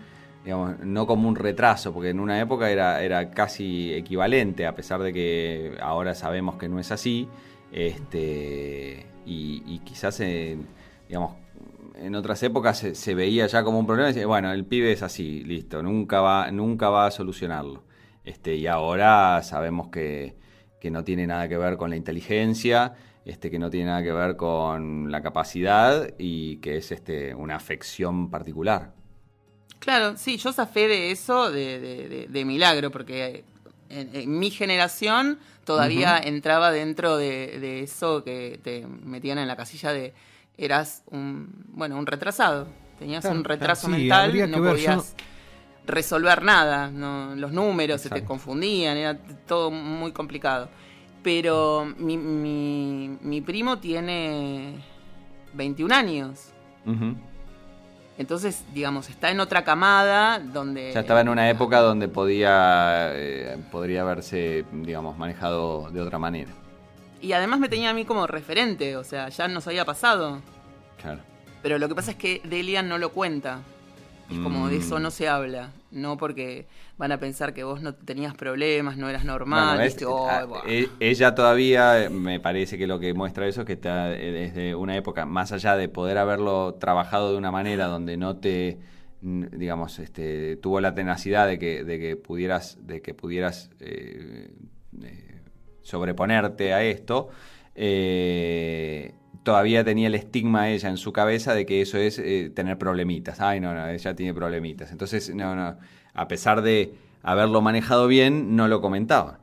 digamos, no como un retraso, porque en una época era, era casi equivalente, a pesar de que ahora sabemos que no es así, este, y, y quizás, en, digamos, en otras épocas se, se veía ya como un problema y decía, bueno, el pibe es así, listo, nunca va, nunca va a solucionarlo. Este, y ahora sabemos que, que no tiene nada que ver con la inteligencia, este, que no tiene nada que ver con la capacidad y que es este, una afección particular. Claro, sí, yo zafé de eso de, de- de- de milagro, porque en, en mi generación todavía entraba dentro de, de eso que te metían en la casilla de eras un, bueno, un retrasado. Tenías Claro, un retraso claro, sí, mental, no podías resolver nada, no, los números se te confundían, era todo muy complicado. Pero mi, mi, mi primo tiene 21 años. Entonces, digamos, está en otra camada donde... Ya estaba en una época donde podía, eh, podría haberse, digamos, manejado de otra manera. Y además me tenía a mí como referente, o sea, ya nos había pasado. Claro. Pero lo que pasa es que Delia no lo cuenta. Es como de eso Mm. no se habla. No porque van a pensar que vos no tenías problemas, no eras normal. Bueno, es-. Oh, a- e- ella todavía, me parece que lo que muestra eso es que está eh, desde una época, más allá de poder haberlo trabajado de una manera donde no te, digamos, este, tuvo la tenacidad de que, de que pudieras, de que pudieras eh, eh, sobreponerte a esto, eh, todavía tenía el estigma ella en su cabeza de que eso es eh, tener problemitas. Ay, no, no, ella tiene problemitas. Entonces, no, no, a pesar de haberlo manejado bien, no lo comentaba.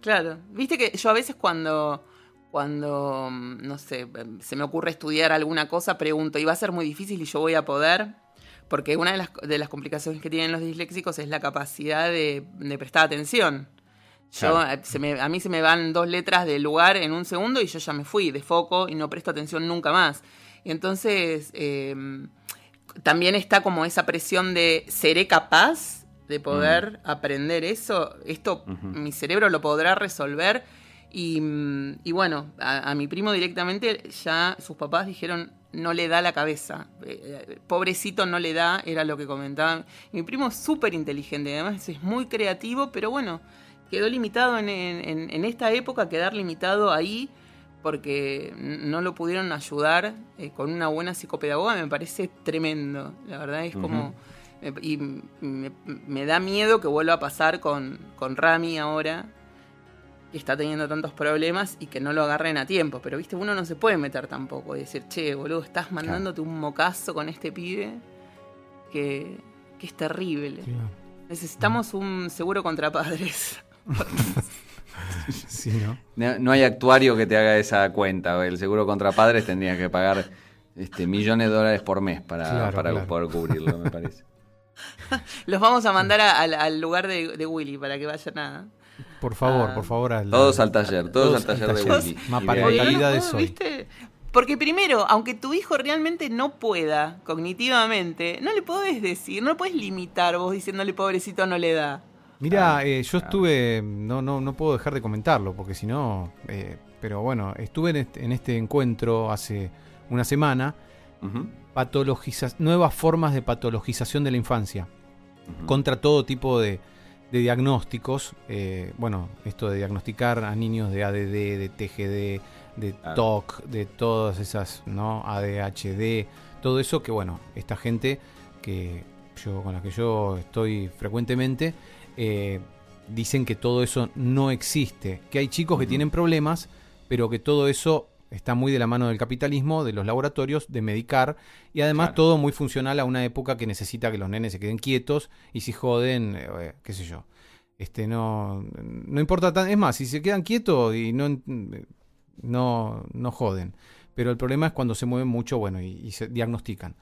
Claro. Viste que yo a veces cuando, cuando, no sé, se me ocurre estudiar alguna cosa, pregunto, ¿y va a ser muy difícil y yo voy a poder? Porque una de las, complicaciones que tienen los disléxicos es la capacidad de prestar atención. Yo, Claro. eh, se me- a mí se me van dos letras del lugar en un segundo y yo ya me fui de foco y no presto atención nunca más. Y entonces eh, también está como esa presión de ¿seré capaz de de poder aprender eso, esto mi cerebro lo podrá resolver. Y, mm, y bueno, a, a mi primo directamente ya sus papás dijeron, no le da la cabeza. Eh, eh, pobrecito no le da, era lo que comentaban. mi primo es súper inteligente, además es muy creativo, pero bueno, quedó limitado en, en, esta época, quedar limitado ahí porque no lo pudieron ayudar eh, con una buena psicopedagoga me parece tremendo. La verdad es como... y me, da miedo que vuelva a pasar con, con Rami ahora, está teniendo tantos problemas y que no lo agarren a tiempo. Pero, viste, uno no se puede meter tampoco y decir, che, boludo, estás mandándote un mocazo con este pibe que, que es terrible. Necesitamos un seguro contra padres. sí, ¿no? ¿no? hay actuario que te haga esa cuenta. El seguro contra padres tendría que pagar este, millones de dólares por mes para, para poder cubrirlo, me parece. Los vamos a mandar al lugar de, de Willy para que vayan a, por favor, por favor. todos al taller, todos, al taller, de Willy. de soy. Porque primero, aunque tu hijo realmente no pueda cognitivamente, no le podés decir, no puedes limitar vos diciéndole pobrecito no le da. Mira, ah, eh, yo estuve, no, no, no puedo dejar de comentarlo, porque si no, eh, pero bueno, estuve en este, en este, encuentro hace una semana, nuevas formas de patologización de la infancia, contra todo tipo de, de diagnósticos, eh, bueno, esto de diagnosticar a niños de ADD, de TGD, de ah. TOC, de todas esas, ¿no? ADHD, todo eso que, bueno, esta gente que yo con la que yo estoy frecuentemente, eh, dicen que todo eso no existe, que hay chicos que tienen problemas, pero que todo eso está muy de la mano del capitalismo, de los laboratorios, de medicar y además todo muy funcional a una época que necesita que los nenes se queden quietos y si joden, eh, qué sé yo. Este no no importa tan, es más, si se quedan quietos y no no no joden, pero el problema es cuando se mueven mucho, bueno, y se diagnostican.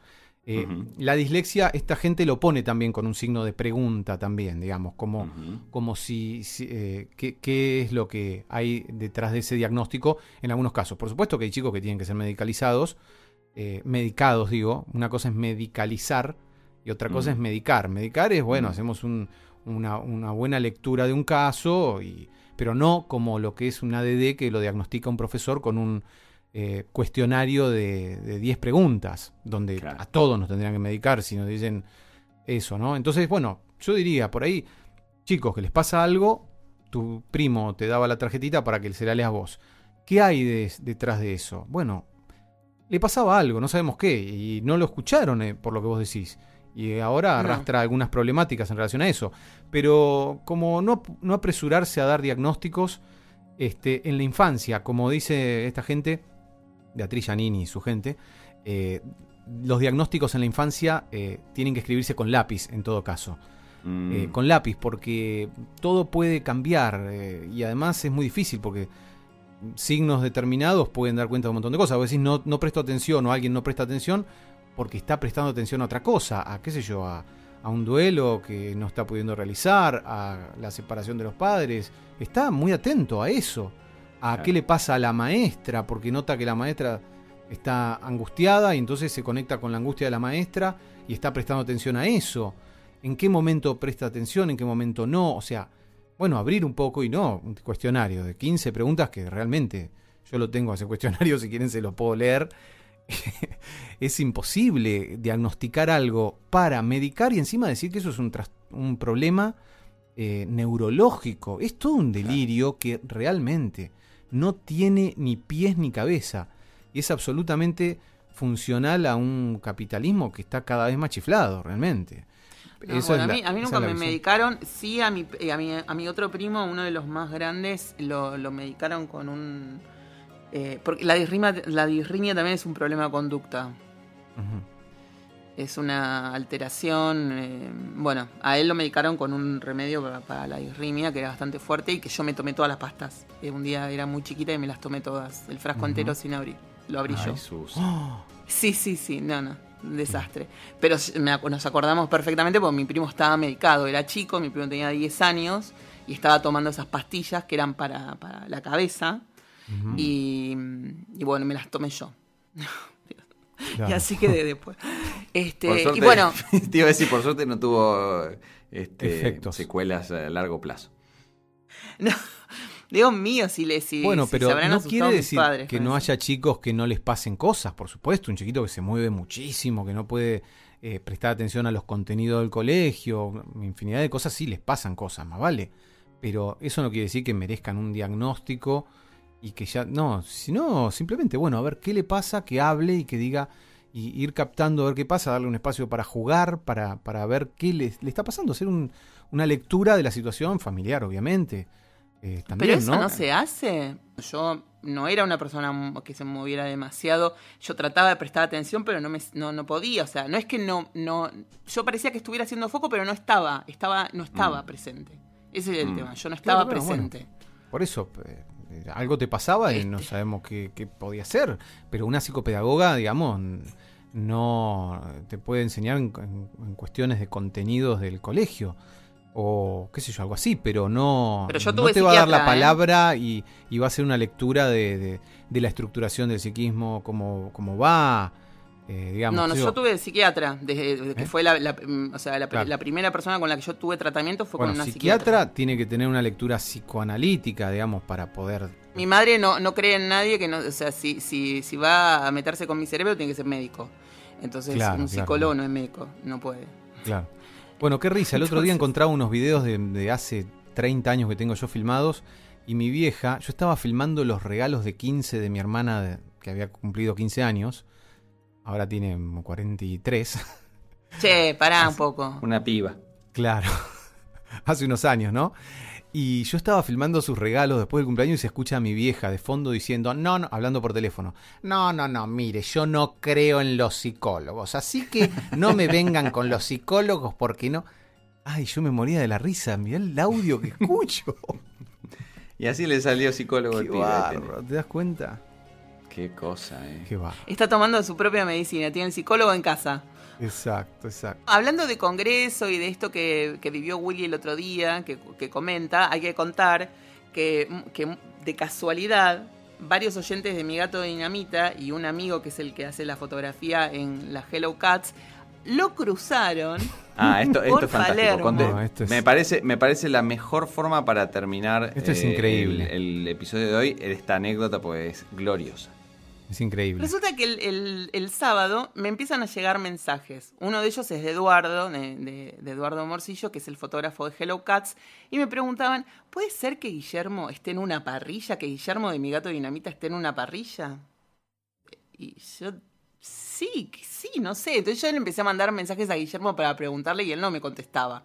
Eh, la dislexia, esta gente lo pone también con un signo de pregunta también, digamos, como, como si, eh, qué, es lo que hay detrás de ese diagnóstico en algunos casos. Por supuesto que hay chicos que tienen que ser medicalizados, eh, medicados digo, una cosa es medicalizar y otra cosa es medicar. Medicar es, bueno, hacemos una, una, buena lectura de un caso, y, pero no como lo que es un ADD que lo diagnostica un profesor con un eh, cuestionario de 10 preguntas, donde a todos nos tendrían que medicar si nos dicen eso, ¿no? Entonces, bueno, yo diría por ahí, chicos, que les pasa algo, tu primo te daba la tarjetita para que se la leas vos. ¿Qué hay detrás de eso? Bueno, le pasaba algo, no sabemos qué, y no lo escucharon eh, por lo que vos decís. Y ahora arrastra algunas problemáticas en relación a eso. Pero como no, no apresurarse a dar diagnósticos este, en la infancia, como dice esta gente, Beatriz Giannini y su gente, eh, los diagnósticos en la infancia eh, tienen que escribirse con lápiz en todo caso. Mm. Eh, con lápiz, porque todo puede cambiar y además es muy difícil porque signos determinados pueden dar cuenta de un montón de cosas. Vos decís, no, no presto atención o alguien no presta atención porque está prestando atención a otra cosa, a qué sé yo, a, a un duelo que no está pudiendo realizar, a la separación de los padres. Está muy atento a eso a qué le pasa a la maestra, porque nota que la maestra está angustiada y entonces se conecta con la angustia de la maestra y está prestando atención a eso. ¿En qué momento presta atención? ¿En qué momento no? O sea, bueno, abrir un poco y no, un cuestionario de 15 preguntas que realmente yo lo tengo ese cuestionario, si quieren se lo puedo leer. es imposible diagnosticar algo para medicar y encima decir que eso es un, un problema eh, neurológico. Es todo un delirio que realmente no tiene ni pies ni cabeza. Y es absolutamente funcional a un capitalismo que está cada vez más chiflado, realmente. a, mí, nunca me medicaron, sí a mi, eh, a mi, a mi otro primo, uno de los más grandes, lo, lo medicaron con un... Eh, porque la disrimia, la disrimia también es un problema de conducta es una alteración. Eh, bueno, a él lo medicaron con un remedio para, la irrimia que era bastante fuerte y que yo me tomé todas las pastas. Eh, un día era muy chiquita y me las tomé todas, el frasco entero sin abrir. Lo abrí yo. Sí, sí, sí, no, no, un desastre. Pero nos acordamos perfectamente porque mi primo estaba medicado, era chico, mi primo tenía 10 años y estaba tomando esas pastillas que eran para, la cabeza. y, y bueno, me las tomé yo. Y así quedé después. Este, y bueno. Te iba a decir, por suerte no tuvo este, Efectos. secuelas a largo plazo. No, Dios mío, si le si, Bueno, si pero habrán no asustado quiere mis decir padres que no eso. haya chicos que no les pasen cosas, por supuesto. Un chiquito que se mueve muchísimo, que no puede eh, prestar atención a los contenidos del colegio, infinidad de cosas, sí les pasan cosas, más vale. Pero eso no quiere decir que merezcan un diagnóstico y que ya. No, sino simplemente, bueno, a ver qué le pasa, que hable y que diga. Y ir captando a ver qué pasa, darle un espacio para jugar, para, para ver qué le, le está pasando, hacer un- una lectura de la situación familiar, obviamente. Eh, también, Pero eso no se hace. Yo no era una persona que se moviera demasiado. Yo trataba de prestar atención, pero no me no, no podía. O sea, no es que no, no. Yo parecía que estuviera haciendo foco, pero no estaba. Estaba, no estaba presente. Ese es el Mm. tema. Yo no estaba Claro, presente. Por eso, eh, algo te pasaba y no Este. sabemos qué, qué podía ser. Pero una psicopedagoga, digamos, no te puede enseñar en, cuestiones de contenidos del colegio. O qué sé yo, algo así, pero no, Pero yo no te va a dar la ¿eh? palabra y, y va a ser una lectura de, de- de la estructuración del psiquismo, cómo, cómo va, eh, digamos. No, no, yo tuve psiquiatra. Desde, desde que ¿Eh? fue la, la- o sea, la, Claro. la primera persona con la que yo tuve tratamiento fue Bueno, con una psiquiatra, psiquiatra. tiene que tener una lectura psicoanalítica, digamos, para poder Mi madre no, no cree en nadie que no. O sea, si, si, si va a meterse con mi cerebro, tiene que ser médico. Entonces, Claro, un psicólogo claro. no es médico. No puede. Claro. Bueno, qué risa. El otro día encontraba unos videos de, de hace 30 años que tengo yo filmados y mi vieja, yo estaba filmando los regalos de 15 de mi hermana de- que había cumplido 15 años. Ahora tiene como 43. Che, pará un poco. Una piba. Claro. Hace unos años, ¿no? Y yo estaba filmando sus regalos después del cumpleaños y se escucha a mi vieja de fondo diciendo, no, no, hablando por teléfono, no, no, no, mire, yo no creo en los psicólogos, así que no me vengan con los psicólogos porque no... Ay, yo me moría de la risa, mirá el audio que escucho. Y así le salió psicólogo Qué el pibe. ¿te das cuenta? Qué cosa, eh. Qué va. Está tomando su propia medicina. Tiene el psicólogo en casa. Exacto, exacto. Hablando de congreso y de esto que, que vivió Willy el otro día, que, que comenta, hay que contar que, que de casualidad varios oyentes de Mi Gato Dinamita y un amigo que es el que hace la fotografía en la Hello Cats lo cruzaron. Ah, esto, esto Por es fantástico. No, esto es- me, parece, me parece la mejor forma para terminar eh, Esto es increíble. El, el episodio de hoy, esta anécdota, pues es gloriosa. Es increíble. Resulta que el, el- el sábado me empiezan a llegar mensajes. Uno de ellos es de Eduardo, de, de- de Eduardo Morcillo, que es el fotógrafo de Hello Cats, y me preguntaban, ¿puede ser que Guillermo esté en una parrilla? ¿Que Guillermo de Mi Gato Dinamita esté en una parrilla? Y yo, sí, sí, no sé. Entonces yo le empecé a mandar mensajes a Guillermo para preguntarle y él no me contestaba.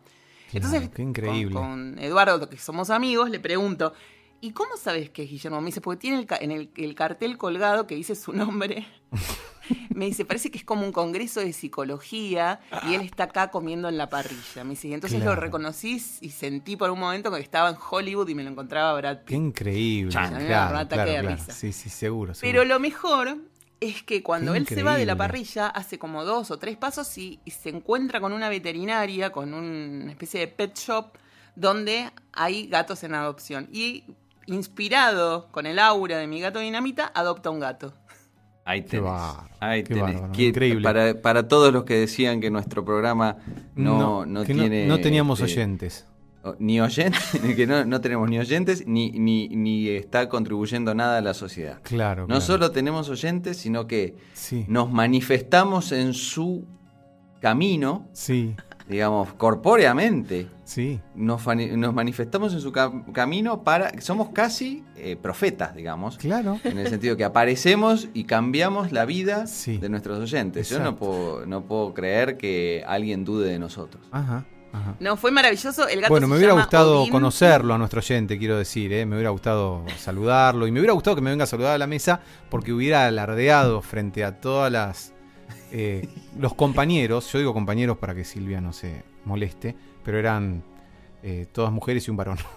Entonces, qué increíble. Con, con Eduardo, que somos amigos, le pregunto, ¿y cómo sabes que es Guillermo? Me dice, porque tiene el en el, el cartel colgado que dice su nombre. Me dice, parece que es como un congreso de psicología y él está acá comiendo en la parrilla. Me dice, y entonces Claro. lo reconocí y sentí por un momento que estaba en Hollywood y me lo encontraba Brad Qué Pitt. increíble. Chan. Claro, agarró un ataque claro, de claro. risa. Sí, sí, seguro. Pero lo mejor es que cuando Qué él se va de la parrilla, hace como dos o tres pasos y, y se encuentra con una veterinaria, con una especie de pet shop, donde hay gatos en adopción. Y inspirado con el aura de mi gato dinamita, adopta un gato. Ahí tenés. Ahí qué tenés. Que- increíble. Para, para todos los que decían que nuestro programa no, no, que tiene. no teníamos este, oyentes. Ni oyentes, que no, no tenemos ni oyentes, ni, ni, ni está contribuyendo nada a la sociedad. Claro. No claro. solo tenemos oyentes, sino que Sí. nos manifestamos en su camino, Sí, digamos, corpóreamente. sí. Nos, manifestamos en su ca- camino para. Somos casi eh, profetas, digamos. Claro. En el sentido que aparecemos y cambiamos la vida Sí. de nuestros oyentes. Yo no puedo, no puedo creer que alguien dude de nosotros. Ajá, ajá. No, fue maravilloso. El gato Bueno, se me hubiera gustado Odín. conocerlo a nuestro oyente, quiero decir, ¿eh? me hubiera gustado saludarlo y me hubiera gustado que me venga a saludar a la mesa porque hubiera alardeado frente a todas las eh, los compañeros, yo digo compañeros para que Silvia no se moleste, pero eran eh, todas mujeres y un varón.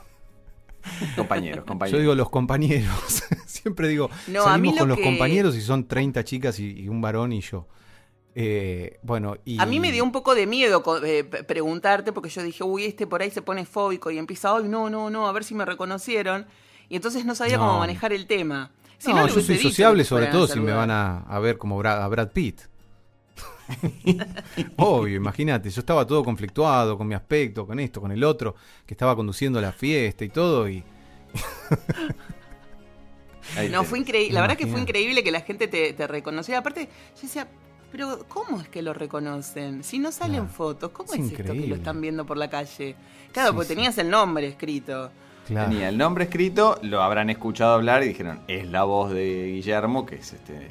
Compañeros, compañeros. Yo digo los compañeros, siempre digo, No, a mí salimos lo con los que- compañeros y son 30 chicas y, y un varón y yo. Eh, bueno, y... A mí me dio un poco de miedo eh, preguntarte porque yo dije, uy, este por ahí se pone fóbico y empieza, ay, no, no, no, a ver si me reconocieron. Y entonces no sabía No. cómo manejar el tema. Si no, le yo soy sociable sobre todo si me van a, a ver como Brad- a Brad Pitt. Obvio, imagínate, yo estaba todo conflictuado con mi aspecto, con esto, con el otro, que estaba conduciendo la fiesta y todo, y No, fue increíble. La verdad que fue increíble que la gente te, te reconociera. Aparte, yo decía, pero ¿cómo es que lo reconocen? Si no salen Claro. fotos, ¿cómo Es es, esto que lo están viendo por la calle? Claro, Sí, porque sí. tenías el nombre escrito. claro. Tenía el nombre escrito, lo habrán escuchado hablar y dijeron, es la voz de Guillermo, que es este...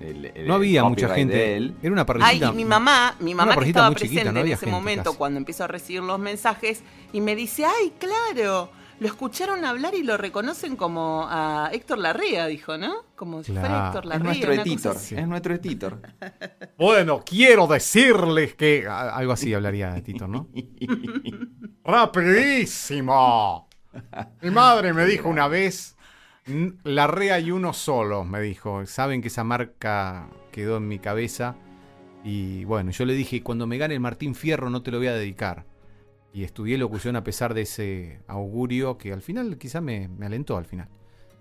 el- el No había mucha de gente. él. Era una Ay, parrillita. y mi mamá, mi mamá que estaba chiquita, presente no en ese gente momento casi. cuando empiezo a recibir los mensajes y me dice, ay, claro, lo escucharon hablar y lo reconocen como a Héctor Larrea, dijo, ¿no? Como si fuera. Héctor Es Larrea. nuestro una cosa editor, es nuestro editor. Bueno, quiero decirles que. Algo así hablaría de Tito, ¿no? ¡Rapidísimo! Mi madre me dijo una vez. "N- La rea hay uno solo, me dijo. Saben que esa marca quedó en mi cabeza. Y bueno, yo le dije, cuando me gane el Martín Fierro no te lo voy a dedicar. Y estudié locución a pesar de ese augurio que al final quizá me, me alentó al final.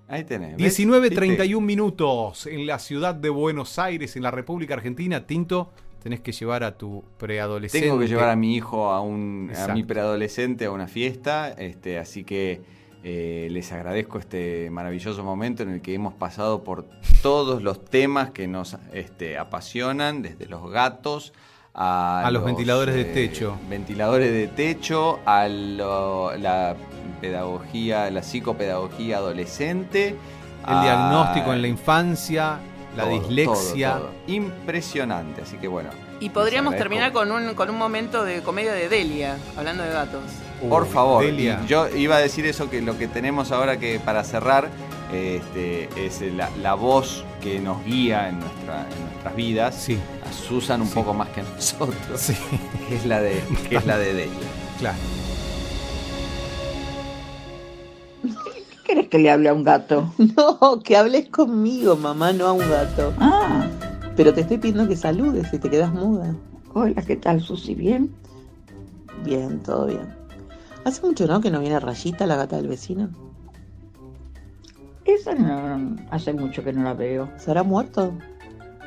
Ahí tenés. ¿ves? 19.31 minutos en la ciudad de Buenos Aires, en la República Argentina. Tinto, tenés que llevar a tu preadolescente. Tengo que llevar a mi hijo a un a mi preadolescente a una fiesta, este, así que eh, les agradezco este maravilloso momento en el que hemos pasado por todos los temas que nos este, apasionan, desde los gatos a, A los ventiladores de techo. ventiladores de techo, a lo- la pedagogía, la psicopedagogía adolescente, El diagnóstico en la infancia, la todo, dislexia. todo, todo. Impresionante, así que bueno. Y podríamos terminar con un, con un momento de comedia de Delia, hablando de gatos. Por favor, Delia. y yo iba a decir eso que lo que tenemos ahora que para cerrar este, es la, la voz que nos guía en, nuestra, en nuestras vidas. Sí, A Susan un Sí. poco más que a nosotros, sí, que es la de, que es la de Delia. claro. Querés que le hable a un gato? No, que hables conmigo, mamá, no a un gato. Ah, Pero te estoy pidiendo que saludes y te quedas muda. hola, ¿qué tal, Susi? ¿Bien? Bien, todo bien. Hace mucho, ¿no? Que no viene Rayita, la gata del vecino. Esa no, hace mucho que no la veo. ¿Se habrá muerto?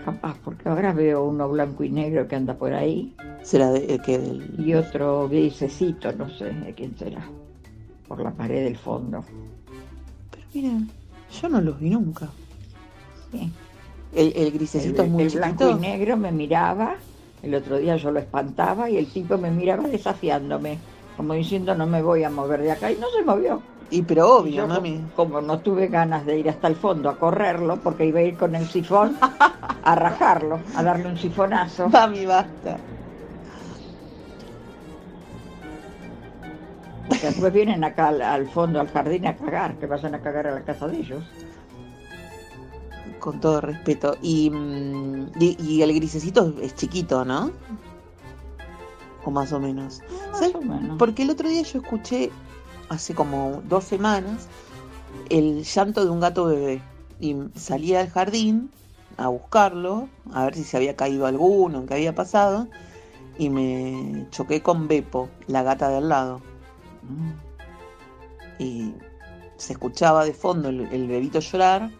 Capaz, porque ahora veo uno blanco y negro que anda por ahí ¿Será de, eh, que del... y otro grisecito, no sé de quién será, por la pared del fondo. Mira, yo no los vi nunca. Sí. El, el grisecito El, es muy el blanco y negro me miraba, el otro día yo lo espantaba y el tipo me miraba desafiándome, como diciendo no me voy a mover de acá y no se movió. Y pero Y obvio, yo, mami. como no tuve ganas de ir hasta el fondo a correrlo, porque iba a ir con el sifón a rajarlo, a darle un sifonazo. Mami, basta. Porque después vienen acá al, al fondo, al jardín a cagar, que vayan a cagar a la casa de ellos. Con todo respeto. Y, mm, y, y el grisecito es chiquito, ¿no? O más o menos. Más ¿Sabes? o menos. Porque el otro día yo escuché, hace como dos semanas, el llanto de un gato bebé. Y salí al jardín a buscarlo, a ver si se había caído alguno, qué había pasado. Y me choqué con Beppo, la gata de al lado. Y se escuchaba de fondo el, el bebito llorar,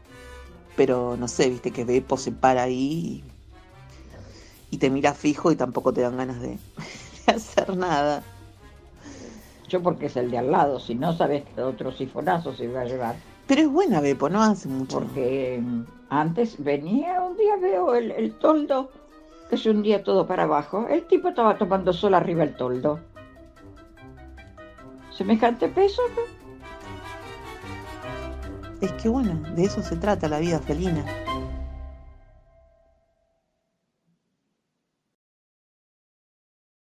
pero no sé, viste que Beppo se para ahí y, y te mira fijo y tampoco te dan ganas de, de hacer nada. Yo porque es el de al lado, si no sabes que otro sifonazo se iba a llevar. Pero es buena Beppo, no hace mucho. Porque mm, antes venía, un día veo el, el toldo, que se hundía todo para abajo. El tipo estaba tomando sol arriba el toldo. Semejante peso. Es que bueno, de eso se trata la vida felina.